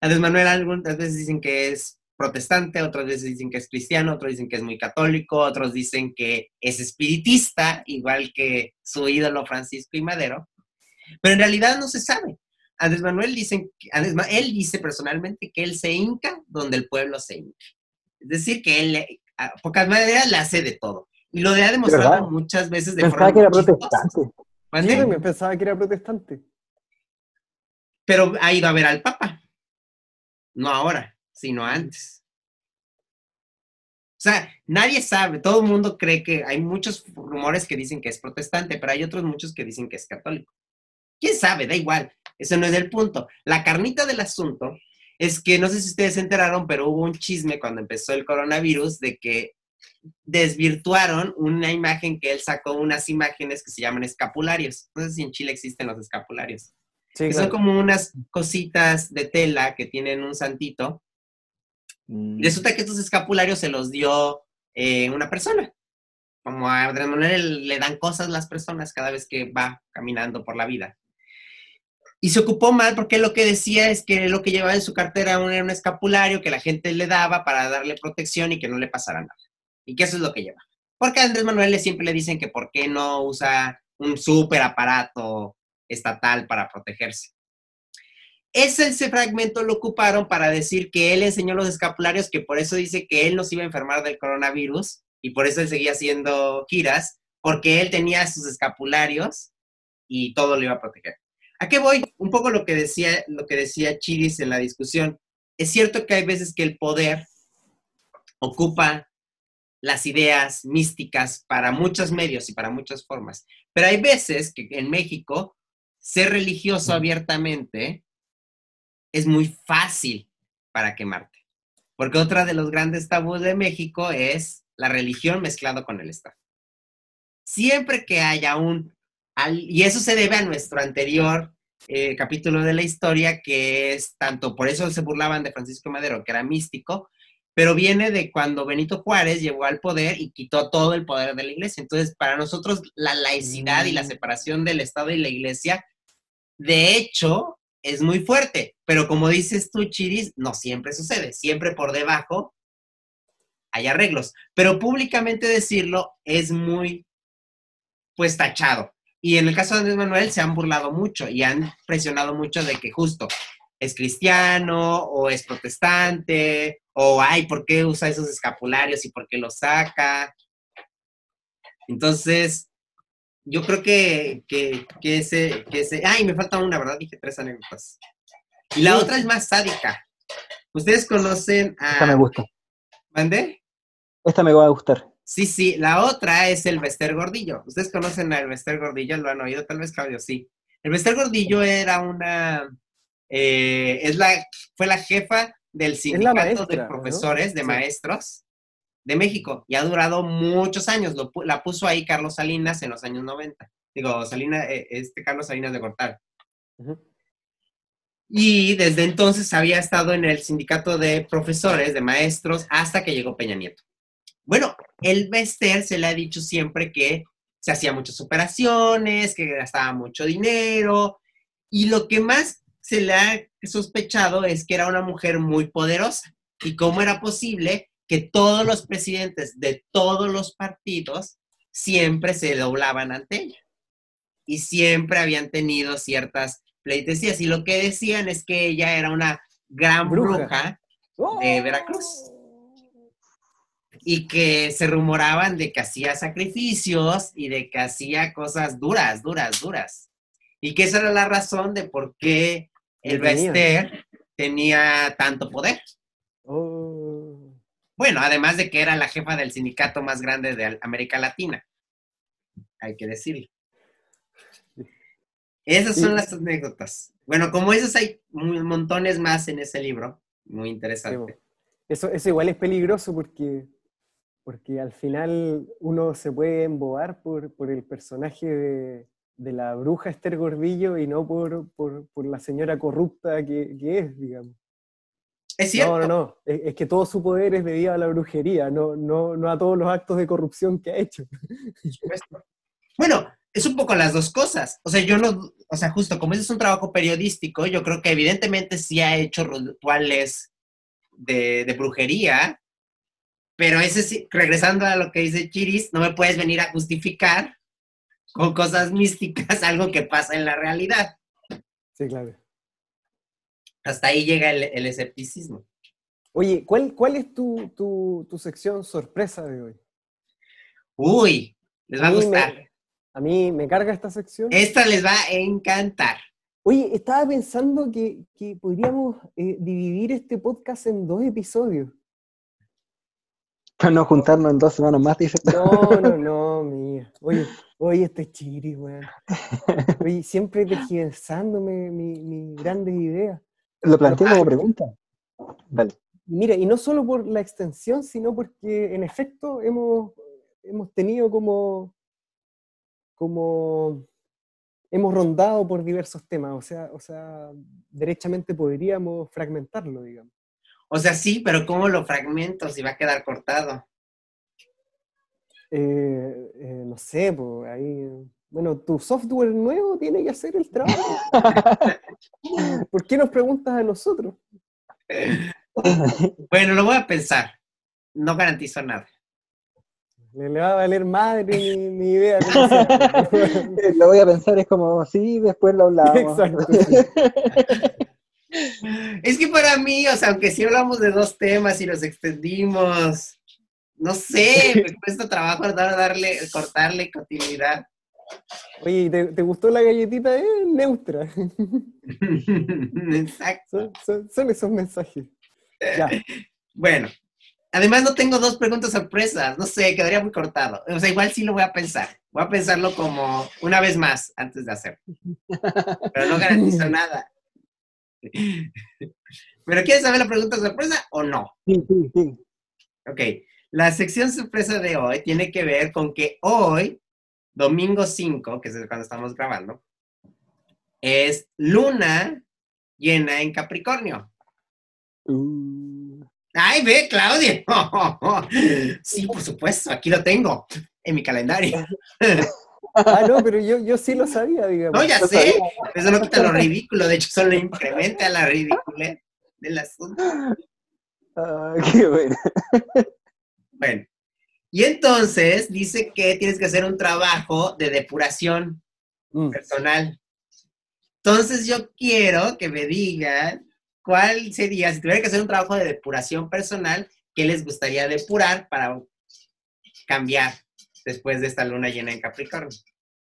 Andrés Manuel algunas veces dicen que es protestante, otras veces dicen que es cristiano, otros dicen que es muy católico, otros dicen que es espiritista, igual que su ídolo Francisco y Madero, pero en realidad no se sabe. Andrés Manuel dice, él dice personalmente que él se hinca donde el pueblo se hinca. Es decir, que él, a pocas maneras, le hace de todo. Y lo ha demostrado muchas veces de pensaba que era protestante. Sí, me pensaba que era protestante. Pero ha ido a ver al Papa. No ahora sino antes. O sea, nadie sabe, todo el mundo cree que hay muchos rumores que dicen que es protestante, pero hay otros muchos que dicen que es católico. ¿Quién sabe? Da igual, ese no es el punto. La carnita del asunto es que, no sé si ustedes se enteraron, pero hubo un chisme cuando empezó el coronavirus de que desvirtuaron una imagen que él sacó, unas imágenes que se llaman escapularios. No sé si en Chile existen los escapularios. que son como unas cositas de tela que tienen un santito. Mm. Resulta que estos escapularios se los dio eh, una persona. Como a Andrés Manuel le dan cosas las personas cada vez que va caminando por la vida. Y se ocupó mal porque lo que decía es que lo que llevaba en su cartera era un escapulario que la gente le daba para darle protección y que no le pasara nada. Y que eso es lo que lleva. Porque a Andrés Manuel siempre le dicen que por qué no usa un súper aparato estatal para protegerse. Ese, ese fragmento lo ocuparon para decir que él enseñó los escapularios, que por eso dice que él no se iba a enfermar del coronavirus y por eso él seguía haciendo giras, porque él tenía sus escapularios y todo lo iba a proteger. ¿A qué voy? Un poco lo que decía, lo que decía Chiris en la discusión. Es cierto que hay veces que el poder ocupa las ideas místicas para muchos medios y para muchas formas, pero hay veces que en México ser religioso abiertamente es muy fácil para quemarte. Porque otra de los grandes tabús de México es la religión mezclado con el Estado. Siempre que haya un y eso se debe a nuestro anterior eh, capítulo de la historia, que es tanto, por eso se burlaban de Francisco Madero, que era místico, pero viene de cuando Benito Juárez llegó al poder y quitó todo el poder de la iglesia. Entonces, para nosotros, la laicidad y la mm. separación del Estado y la iglesia, de hecho, es muy fuerte, pero como dices tú, Chiris, no siempre sucede, siempre por debajo hay arreglos, pero públicamente decirlo es muy, pues, tachado. Y en el caso de Andrés Manuel se han burlado mucho y han presionado mucho de que justo es cristiano o es protestante o, ay, ¿por qué usa esos escapularios y por qué los saca? Entonces, yo creo que, que, ese, que ese, ay, me falta una, ¿verdad? Dije tres anécdotas. Y la otra es más sádica. Ustedes conocen a... Esta me gusta. ¿Mande? Esta me va a gustar. Sí, sí, la otra es el Bester Gordillo. ¿Ustedes conocen al Bester Gordillo? ¿Lo han oído? Tal vez Claudio, sí. El Bester Gordillo era una, eh, es la, fue la jefa del sindicato de profesores, de maestros de México y ha durado muchos años. la puso ahí Carlos Salinas en los años 90. Digo, Salinas, eh, este Carlos Salinas de Gortal. Y desde entonces había estado en el sindicato de profesores, de maestros, hasta que llegó Peña Nieto. Bueno, el Bester se le ha dicho siempre que se hacía muchas operaciones, que gastaba mucho dinero, y lo que más se le ha sospechado es que era una mujer muy poderosa. ¿Y cómo era posible que todos los presidentes de todos los partidos siempre se doblaban ante ella? Y siempre habían tenido ciertas pleitesías. Y lo que decían es que ella era una gran bruja, de Veracruz y que se rumoraban de que hacía sacrificios y de que hacía cosas duras, duras, duras. Y que esa era la razón de por qué el Bester tenía tanto poder. Oh. Bueno, además de que era la jefa del sindicato más grande de América Latina. Hay que decirlo. Esas son las anécdotas. Bueno, como esas hay montones más en ese libro. Muy interesante. Eso, eso igual es peligroso porque porque al final uno se puede embobar por, por el personaje de, de, la bruja Esther Gordillo y no por, por, por la señora corrupta que, que, es, digamos. Es cierto. No, no, no. Es, que todo su poder es debido a la brujería, no, no, no a todos los actos de corrupción que ha hecho. Bueno, es un poco las dos cosas. O sea, yo no, o sea, justo como ese es un trabajo periodístico, yo creo que evidentemente sí ha hecho rituales de, de brujería, pero ese sí, regresando a lo que dice Chiris, no me puedes venir a justificar con cosas místicas algo que pasa en la realidad. Sí, claro. Hasta ahí llega el, escepticismo. Oye, ¿cuál, cuál es tu, tu, sección sorpresa de hoy? Uy, les va a, gustar. a mí me carga esta sección. Esta les va a encantar. Oye, estaba pensando que, podríamos eh, dividir este podcast en dos episodios. Para no juntarnos en dos semanas más, dice. No, no, no, mía. Oye, oye, este chiri, weón. Oye, siempre tergiversándome mi, mi grandes ideas. Lo planteé como pregunta. Vale. Mira, y no solo por la extensión, sino porque en efecto hemos, hemos tenido como, como hemos rondado por diversos temas, o sea, o sea, derechamente podríamos fragmentarlo, digamos. O sea, sí, pero ¿cómo lo fragmento si va a quedar cortado? Eh, eh, no sé, pues ahí. Bueno, tu software nuevo tiene que hacer el trabajo. ¿Por qué nos preguntas a nosotros? Bueno, lo voy a pensar. No garantizo nada. Le, le va a valer madre mi, mi idea. Lo voy a pensar, es como, sí, después lo hablamos. Exacto. Es que para mí, o sea, aunque sí hablamos de dos temas y los extendimos, no sé, me cuesta trabajo dar- darle, cortarle continuidad. Oye, ¿te, te gustó la galletita? Eh, neutra. Exacto. Son, son- son esos mensajes. Ya. Bueno, además no tengo dos preguntas sorpresas, no sé, quedaría muy cortado. O sea, igual sí lo voy a pensar. Voy a pensarlo como una vez más antes de hacerlo. Pero no garantizo nada. ¿Pero quieres saber la pregunta sorpresa o no? Sí, sí, sí. Ok, la sección sorpresa de hoy tiene que ver con que hoy, domingo 5, que es cuando estamos grabando, es luna llena en Capricornio. Uh, ¡Ay, ve, Claudia! Sí, por supuesto, aquí lo tengo, en mi calendario. Ah, no, pero yo, yo sí lo sabía, digamos. No, ya Lo sé, sabía. eso no quita lo ridículo, de hecho, solo incrementa la ridiculez del asunto. ah, qué bueno. Bueno, y entonces dice que tienes que hacer un trabajo de depuración Mm. personal. Entonces yo quiero que me digan cuál sería, si tuviera que hacer un trabajo de depuración personal, ¿qué les gustaría depurar para cambiar después de esta luna llena en Capricornio?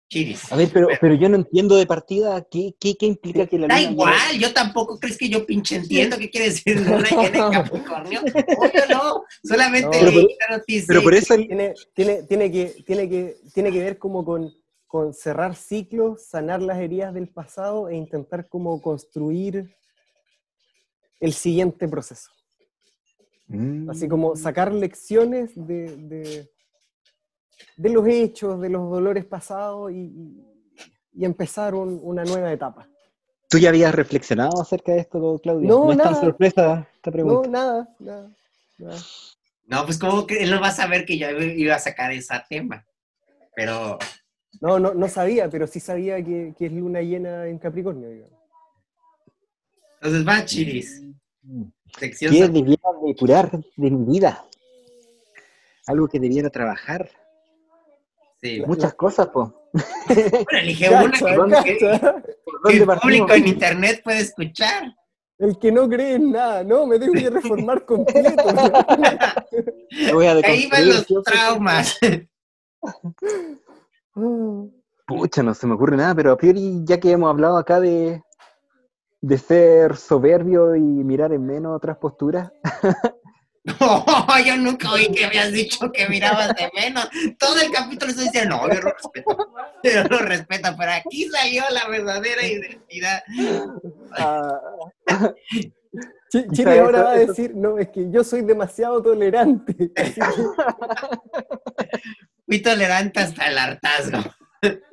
Chiris. A ver, pero, pero yo no entiendo de partida qué, qué, qué implica que la Da luna igual, yo tampoco crees que yo pinche entiendo qué quiere decir luna llena en Capricornio. Obvio no, solamente No, leí pero- la noticia. Pero por eso Tiene, tiene, tiene, que, tiene, que, tiene que ver como con, con cerrar ciclos, sanar las heridas del pasado e intentar como construir el siguiente proceso. Mm. Así como sacar lecciones de, de, de los hechos, de los dolores pasados y, empezar un- una nueva etapa. ¿Tú ya habías reflexionado acerca de esto, Claudio? No, es tan nada. sorpresa esta No, pregunta. nada, nada. nada. No, pues como que él no va a saber que yo iba a sacar ese tema. Pero No, no, no sabía, pero sí sabía que, que es luna llena en Capricornio. digamos. entonces va, Chiris. Sección ¿Qué debiera depurar de mi vida? Algo que debiera trabajar. Sí. Muchas cosas, po. Bueno, elige una Cacha, que, que- cacha. ¿Por que dónde el público en internet puede escuchar. El que no cree en nada, no, me tengo que reformar completo. Me voy a Ahí van los traumas. Pucha, no se me ocurre nada, pero a priori, ya que hemos hablado acá de, de ser soberbio y mirar en menos otras posturas, No, yo nunca oí que habías dicho que mirabas de menos. Todo el capítulo estoy diciendo, no, yo lo respeto. Yo lo respeto, pero aquí salió la verdadera identidad. ah, Chile ahora va a decir, no, es que yo soy demasiado tolerante. Fui tolerante hasta el hartazgo.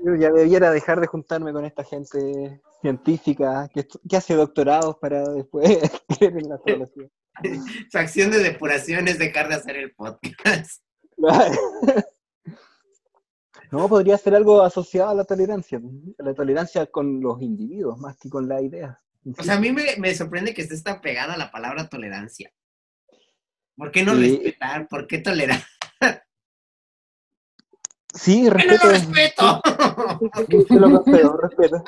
yo ya debiera dejar de juntarme con esta gente científica que, hace doctorados para después creer en la astrología. Su acción de depuración es dejar de hacer el podcast. No, podría ser algo asociado a la tolerancia, a la tolerancia con los individuos más que con las ideas. O sea, a mí me, me sorprende que estés tan pegada a la palabra tolerancia. ¿Por qué no Sí. respetar? ¿Por qué tolerar? Sí, ¡Que no respeto. lo respeto! Te lo respeto.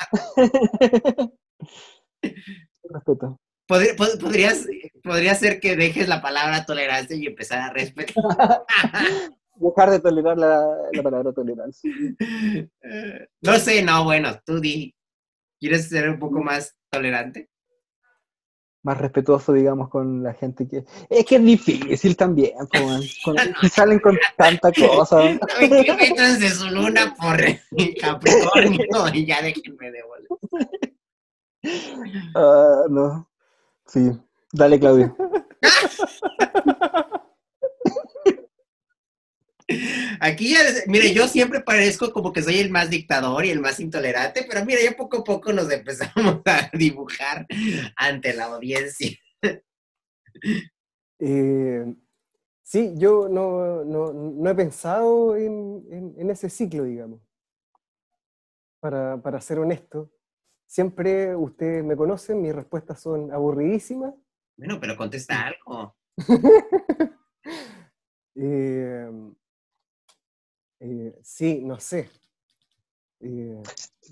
respeto. Podría, pod- podrías, podría ser que dejes la palabra tolerancia y empezar a respetar. Dejar de tolerar la, la palabra tolerancia. No sé, no, bueno, tú di. ¿Quieres ser un poco más tolerante? Más respetuoso, digamos, con la gente que. Es que es difícil también. Con- y salen con tanta cosa. Métanse su luna por Capricornio y ya déjenme de bola. Ah, no. Sí. Dale, Claudio. Aquí ya, mire, yo siempre parezco como que soy el más dictador y el más intolerante, pero mira, ya poco a poco nos empezamos a dibujar ante la audiencia. Eh, sí, yo no, no, no he pensado en, en- en ese ciclo, digamos. Para, para ser honesto, siempre ustedes me conocen, mis respuestas son aburridísimas. Bueno, pero contesta algo. Eh, eh, sí, no sé. Eh,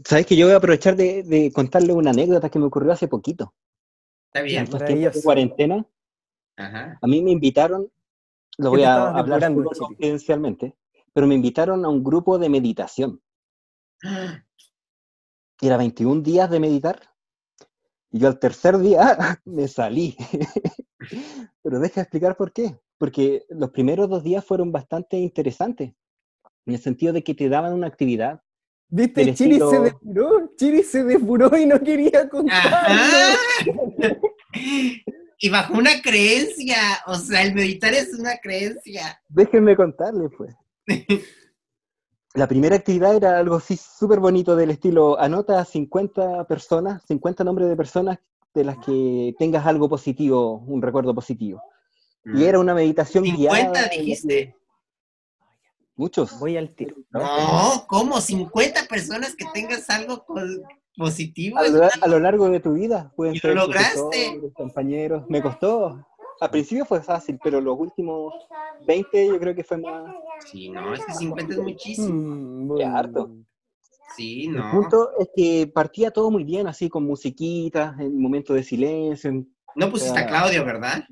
Sabes que yo voy a aprovechar de, de contarle una anécdota que me ocurrió hace poquito. Está En bien. Maravilloso. tiempos de cuarentena, Ajá. a mí me invitaron, lo ¿Qué voy a hablar confidencialmente, pero me invitaron a un grupo de meditación. Era 21 días de meditar. Y yo al tercer día me salí. Pero deja explicar por qué. Porque los primeros dos días fueron bastante interesantes. En el sentido de que te daban una actividad. ¿Viste? Chiri se depuró, Chiri se depuró y no quería contarlo. Ajá. Y bajo una creencia, o sea, el meditar es una creencia. Déjenme contarles, pues. La primera actividad era algo así súper bonito del estilo, anota 50 personas, 50 nombres de personas de las que tengas algo positivo, un recuerdo positivo. Y era una meditación 50 guiada. dijiste. Muchos. Voy al tiro. No, ¿cómo? 50 personas que tengas algo positivo. A lo, una- a lo largo de tu vida. Pueden Y ser lo lograste. profesores, compañeros. Me costó. Al principio fue fácil, pero los últimos 20 yo creo que fue más. Sí, no, es que 50 es muchísimo. Mm, Qué bueno. harto. Sí, El no. punto es que partía todo muy bien, así con musiquitas, en momentos de silencio. en- No pusiste a Claudio, ¿verdad?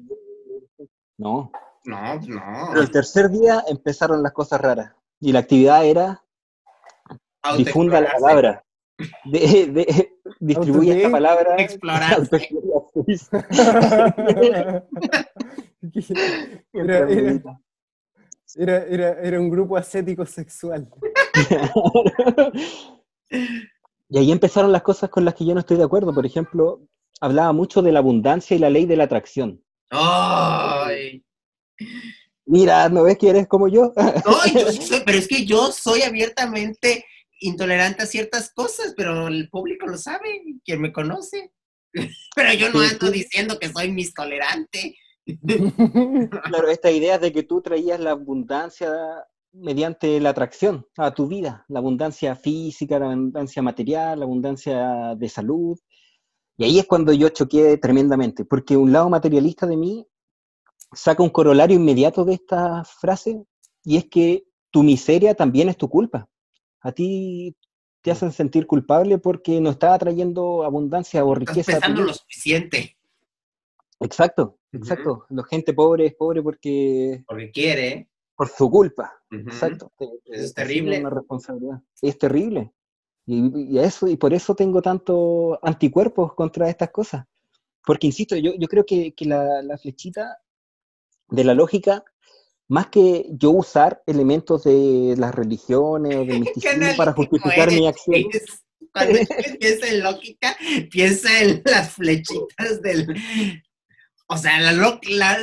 No. No, no. Pero el tercer día empezaron las cosas raras. Y la actividad era difunda la palabra. De, de- distribuye ¿Auto esta palabra. Explorarse. Era, era, era, era- era un grupo ascético sexual. y ahí empezaron las cosas con las que yo no estoy de acuerdo. Por ejemplo, hablaba mucho de la abundancia y la ley de la atracción. Ay. Mira, ¿no ves que eres como yo? No, yo sí soy- pero es que yo soy abiertamente intolerante a ciertas cosas, pero el público lo sabe, quien me conoce. Pero yo no ando diciendo que soy mis tolerante. Claro, esta idea de que tú traías la abundancia mediante la atracción a tu vida, la abundancia física, la abundancia material, la abundancia de salud. Y ahí es cuando yo choqué tremendamente, porque un lado materialista de mí saca un corolario inmediato de esta frase, y es que tu miseria también es tu culpa. A ti te hacen sentir culpable porque no estás trayendo abundancia o riqueza. pensando lo suficiente, Exacto, exacto. La gente pobre es pobre porque porque quiere. por su culpa. Exacto. es terrible. Una responsabilidad. Es terrible. Y, y eso, y por eso tengo tanto anticuerpos contra estas cosas. Porque, insisto, yo, yo creo que, que la, la flechita de la lógica, más que yo usar elementos de las religiones o del misticismo para justificar eres, mi acción. Cuando piensa en lógica, piensa en las flechitas del... O sea, la, lo- la-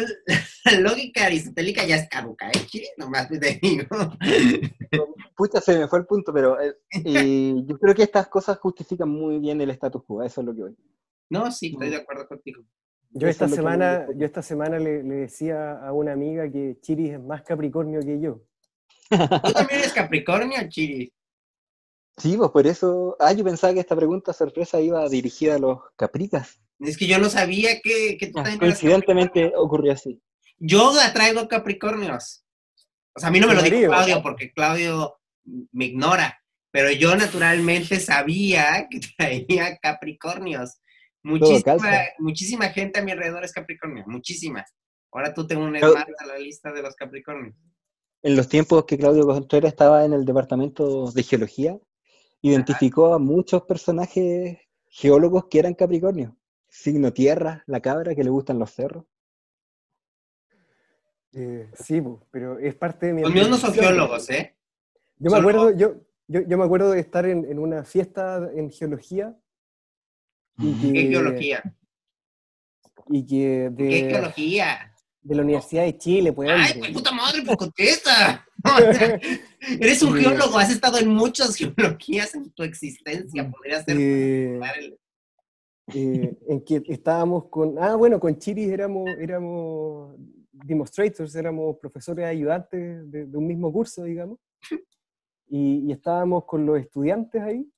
la lógica aristotélica ya es caduca, ¿eh? Chiri? Nomás te digo. pucha, se me fue el punto, pero eh, eh, yo creo que estas cosas justifican muy bien el status quo, eso es lo que voy. No, sí, estoy de acuerdo contigo. Yo esta semana, me- yo esta semana le, le decía a una amiga que Chiri es más Capricornio que yo. ¿Tú también eres Capricornio, Chiri? Sí, pues por eso. Ah, yo pensaba que esta pregunta sorpresa iba dirigida a los capricas. Es que yo no sabía que, que tú Ah, también eras Coincidentemente ocurrió así. Yo atraigo Capricornios. O sea, a mí no me ¿Tu lo dijo marido? Claudio porque Claudio me ignora, pero yo naturalmente sabía que traía Capricornios. Muchísima, muchísima gente a mi alrededor es Capricornio, muchísima. Ahora tú te unes Pero- más a la lista de los Capricornios. En los tiempos que Claudio Contreras estaba en el departamento de geología, identificó a muchos personajes geólogos que eran Capricornio. Signo tierra, la cabra, que le gustan los cerros. Eh, sí, pero es parte de mi... Los míos no son geólogos, ¿eh? Yo me acuerdo, yo, yo, yo me acuerdo de estar en, en una fiesta en geología y que, ¿Qué geología? y que ¿Qué de, geología? de la Universidad de Chile, pues Ay, pues puta madre, pues contesta. Eres un geólogo, has estado en muchas geologías en tu existencia. Podría ser. Eh, eh, en que estábamos con, ah, bueno, con Chiris éramos, éramos demonstrators, éramos profesores ayudantes de, de un mismo curso, digamos, y, y, estábamos con los estudiantes ahí,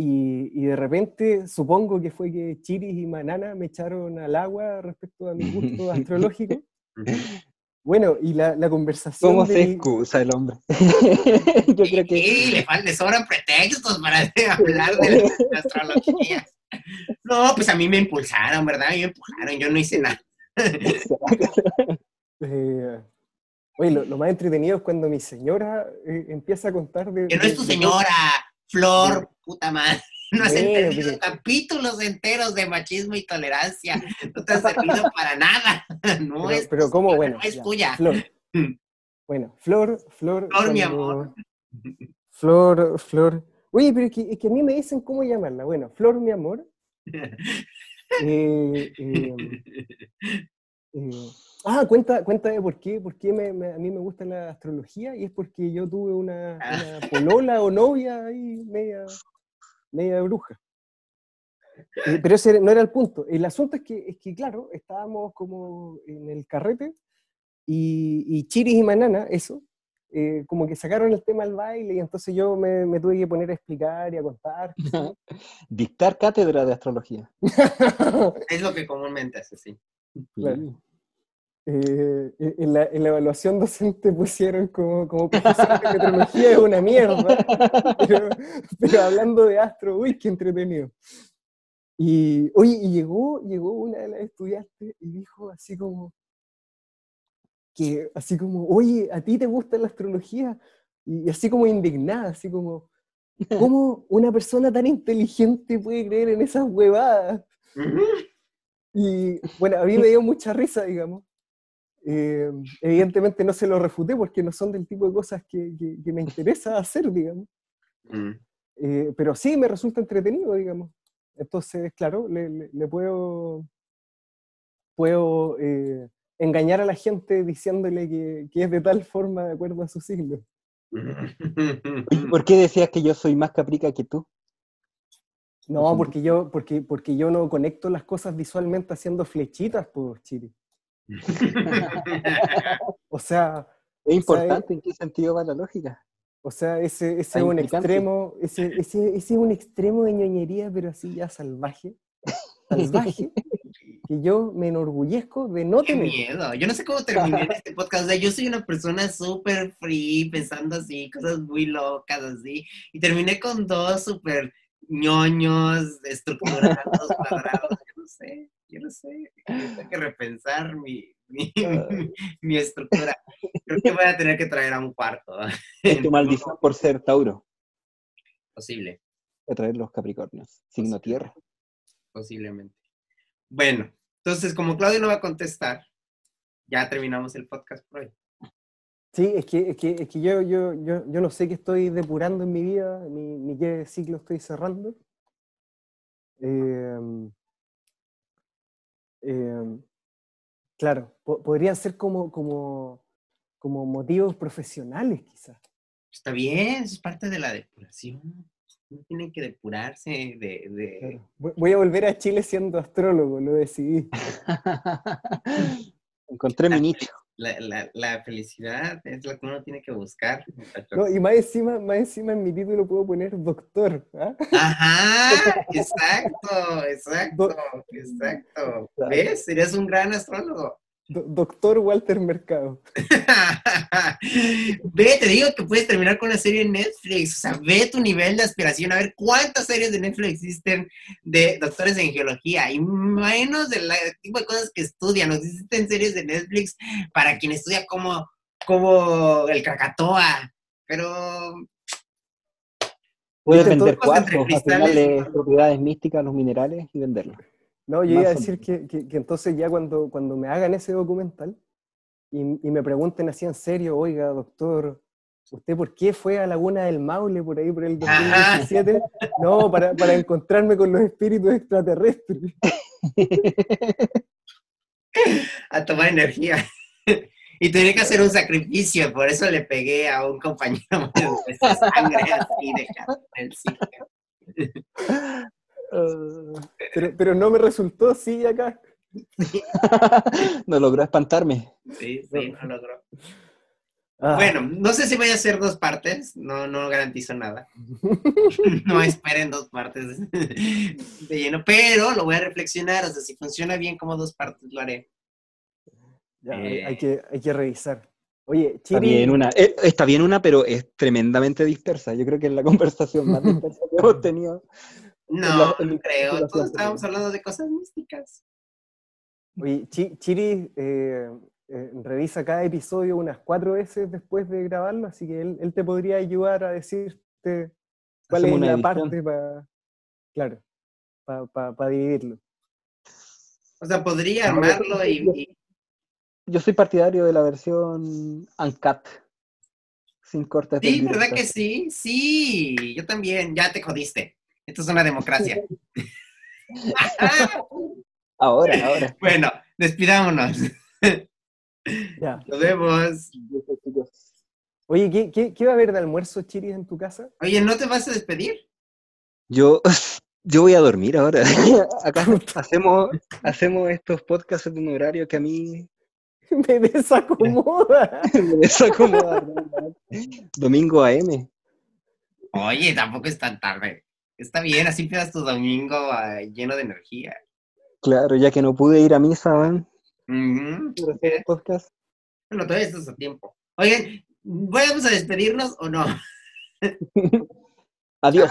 y, y, de repente supongo que fue que Chiris y Manana me echaron al agua respecto a mi gusto astrológico. Bueno, y la, la conversación. ¿Cómo se excusa el hombre? Yo creo que. Sí, le, le sobran pretextos para hablar de la astrología. No, pues a mí me impulsaron, ¿verdad? Me empujaron, yo no hice nada. eh, oye, lo, lo, más entretenido es cuando mi señora eh, empieza a contar de... Que no es tu señora, Flor, puta madre. No has entendido pero... capítulos enteros de machismo y tolerancia. No te ha servido para nada. No pero, es pero ¿cómo? Bueno, no es ya. tuya. Flor. Bueno, Flor, Flor. Flor, cuando... mi amor. Flor, Flor. Oye, pero es que, es que, a mí me dicen cómo llamarla. Bueno, Flor, mi amor. Eh, eh, eh, ah, cuenta, cuenta de por qué, por qué me, me, a mí me gusta la astrología y es porque yo tuve una, una polola o novia ahí media, media bruja. Eh, pero ese no era el punto. El asunto es que, es que, claro, estábamos como en el carrete y, y Chiris y Manana, eso, eh, como que sacaron el tema al baile y entonces yo me, me tuve que poner a explicar y a contar. Dictar cátedra de astrología. es lo que comúnmente hace, sí. Claro. Eh, en, la, en, la, evaluación docente pusieron como, como profesor de meteorología es una mierda, pero, pero, hablando de astro, uy, qué entretenido. Y, oye, y llegó, llegó una de las estudiantes y dijo así como, que así como, oye, ¿a ti te gusta la astrología? Y así como indignada, así como, ¿cómo una persona tan inteligente puede creer en esas huevadas? Y bueno, a mí me dio mucha risa, digamos. Eh, evidentemente no se lo refuté porque no son del tipo de cosas que, que, que me interesa hacer, digamos. Mm. Eh, pero sí me resulta entretenido, digamos. Entonces, claro, le, le, le puedo, puedo eh, engañar a la gente diciéndole que, que, es de tal forma de acuerdo a su signo. ¿Por qué decías que yo soy más caprica que tú? No, porque yo, porque, porque yo no conecto las cosas visualmente haciendo flechitas, por Chile. o sea... Es importante, o sea, ¿en qué sentido va la lógica? O sea, ese, ese es un extremo, ese, ese, ese es un extremo de ñoñería, pero así ya salvaje. Salvaje. que yo me enorgullezco de no Qué tener. miedo. Yo no sé cómo terminé este podcast. O sea, yo soy una persona súper free, pensando así, cosas muy locas así. Y terminé con dos súper ñoños, estructurados, cuadrados. Yo no sé, yo no sé. Tengo que repensar mi, mi, mi, estructura. Creo que voy a tener que traer a un cuarto. Es tu maldición por ser Tauro. Posible. A traer los Capricornios, signo tierra. Posiblemente. Bueno, entonces, como Claudio no va a contestar, ya terminamos el podcast por hoy. Sí, es que, es que, es que yo, yo, yo, yo, no sé qué estoy depurando en mi vida, ni, ni qué ciclo estoy cerrando. Eh, eh, claro, po podrían ser como, como, como motivos profesionales, quizás. Está bien, es parte de la depuración. No tienen que depurarse de... de... Claro. Voy a volver a Chile siendo astrólogo, lo decidí. Encontré mi nicho. La, la, la, felicidad es lo que uno tiene que buscar. No, y más encima, más encima en mi título puedo poner doctor. ¿eh? Ajá, exacto, exacto, exacto. ¿Ves? Serías un gran astrólogo. Do doctor Walter Mercado. ve, te digo que puedes terminar con una serie en Netflix. O sea, ve tu nivel de aspiración. A ver cuántas series de Netflix existen de doctores en geología. Y menos del tipo de cosas que estudian. Existen series de Netflix para quien estudia como, como el Krakatoa. Pero. Puedes vender de propiedades místicas, los minerales y venderlos. No, yo iba a decir que, que, que, entonces ya cuando, cuando me hagan ese documental y, y, me pregunten así en serio, oiga, doctor, ¿usted por qué fue a Laguna del Maule por ahí por el 2017? no, para, para encontrarme con los espíritus extraterrestres. a tomar energía. Y tenía que hacer un sacrificio, por eso le pegué a un compañero de sangre así de Ah, pero, pero no me resultó, sí, acá. no logró espantarme. Sí, sí, no logró. Ah, Bueno, no sé si voy a hacer dos partes, no, no garantizo nada. no esperen dos partes de lleno, pero lo voy a reflexionar, o sea, si funciona bien como dos partes, lo haré. ya, hay, eh. hay que, hay que revisar. Oye, Está Chiri, bien una, eh, está bien una, pero es tremendamente dispersa. Yo creo que es la conversación más dispersa que hemos tenido. No, la- no creo, todos estábamos hablando de cosas místicas. oye, Chi- Chiri eh, eh, revisa cada episodio unas cuatro veces después de grabarlo, así que él, él te podría ayudar a decirte cuál Hacemos es una la parte para, claro, para dividirlo. O sea, podría armarlo y, y- Yo soy partidario de la versión uncut, sin cortes Sí, ¿verdad que sí? Sí, yo también, ya te jodiste. Esto es una democracia. Ahora, ahora. bueno, despidámonos. Ya. Nos vemos. Oye, ¿qué, qué, qué va a haber de almuerzo, Chiri, en tu casa? Oye, ¿no te vas a despedir? Yo, yo voy a dormir ahora. Acá hacemos, hacemos estos podcasts en un horario que a mí Me desacomoda. me desacomoda. Domingo AM. Oye, tampoco es tan tarde. Está bien, así empiezas tu domingo ah, lleno de energía. Claro, ya que no pude ir a misa, ¿van? Hacer el podcast. Bueno, todavía estás a tiempo. Oigan, ¿vamos a despedirnos o no? Adiós.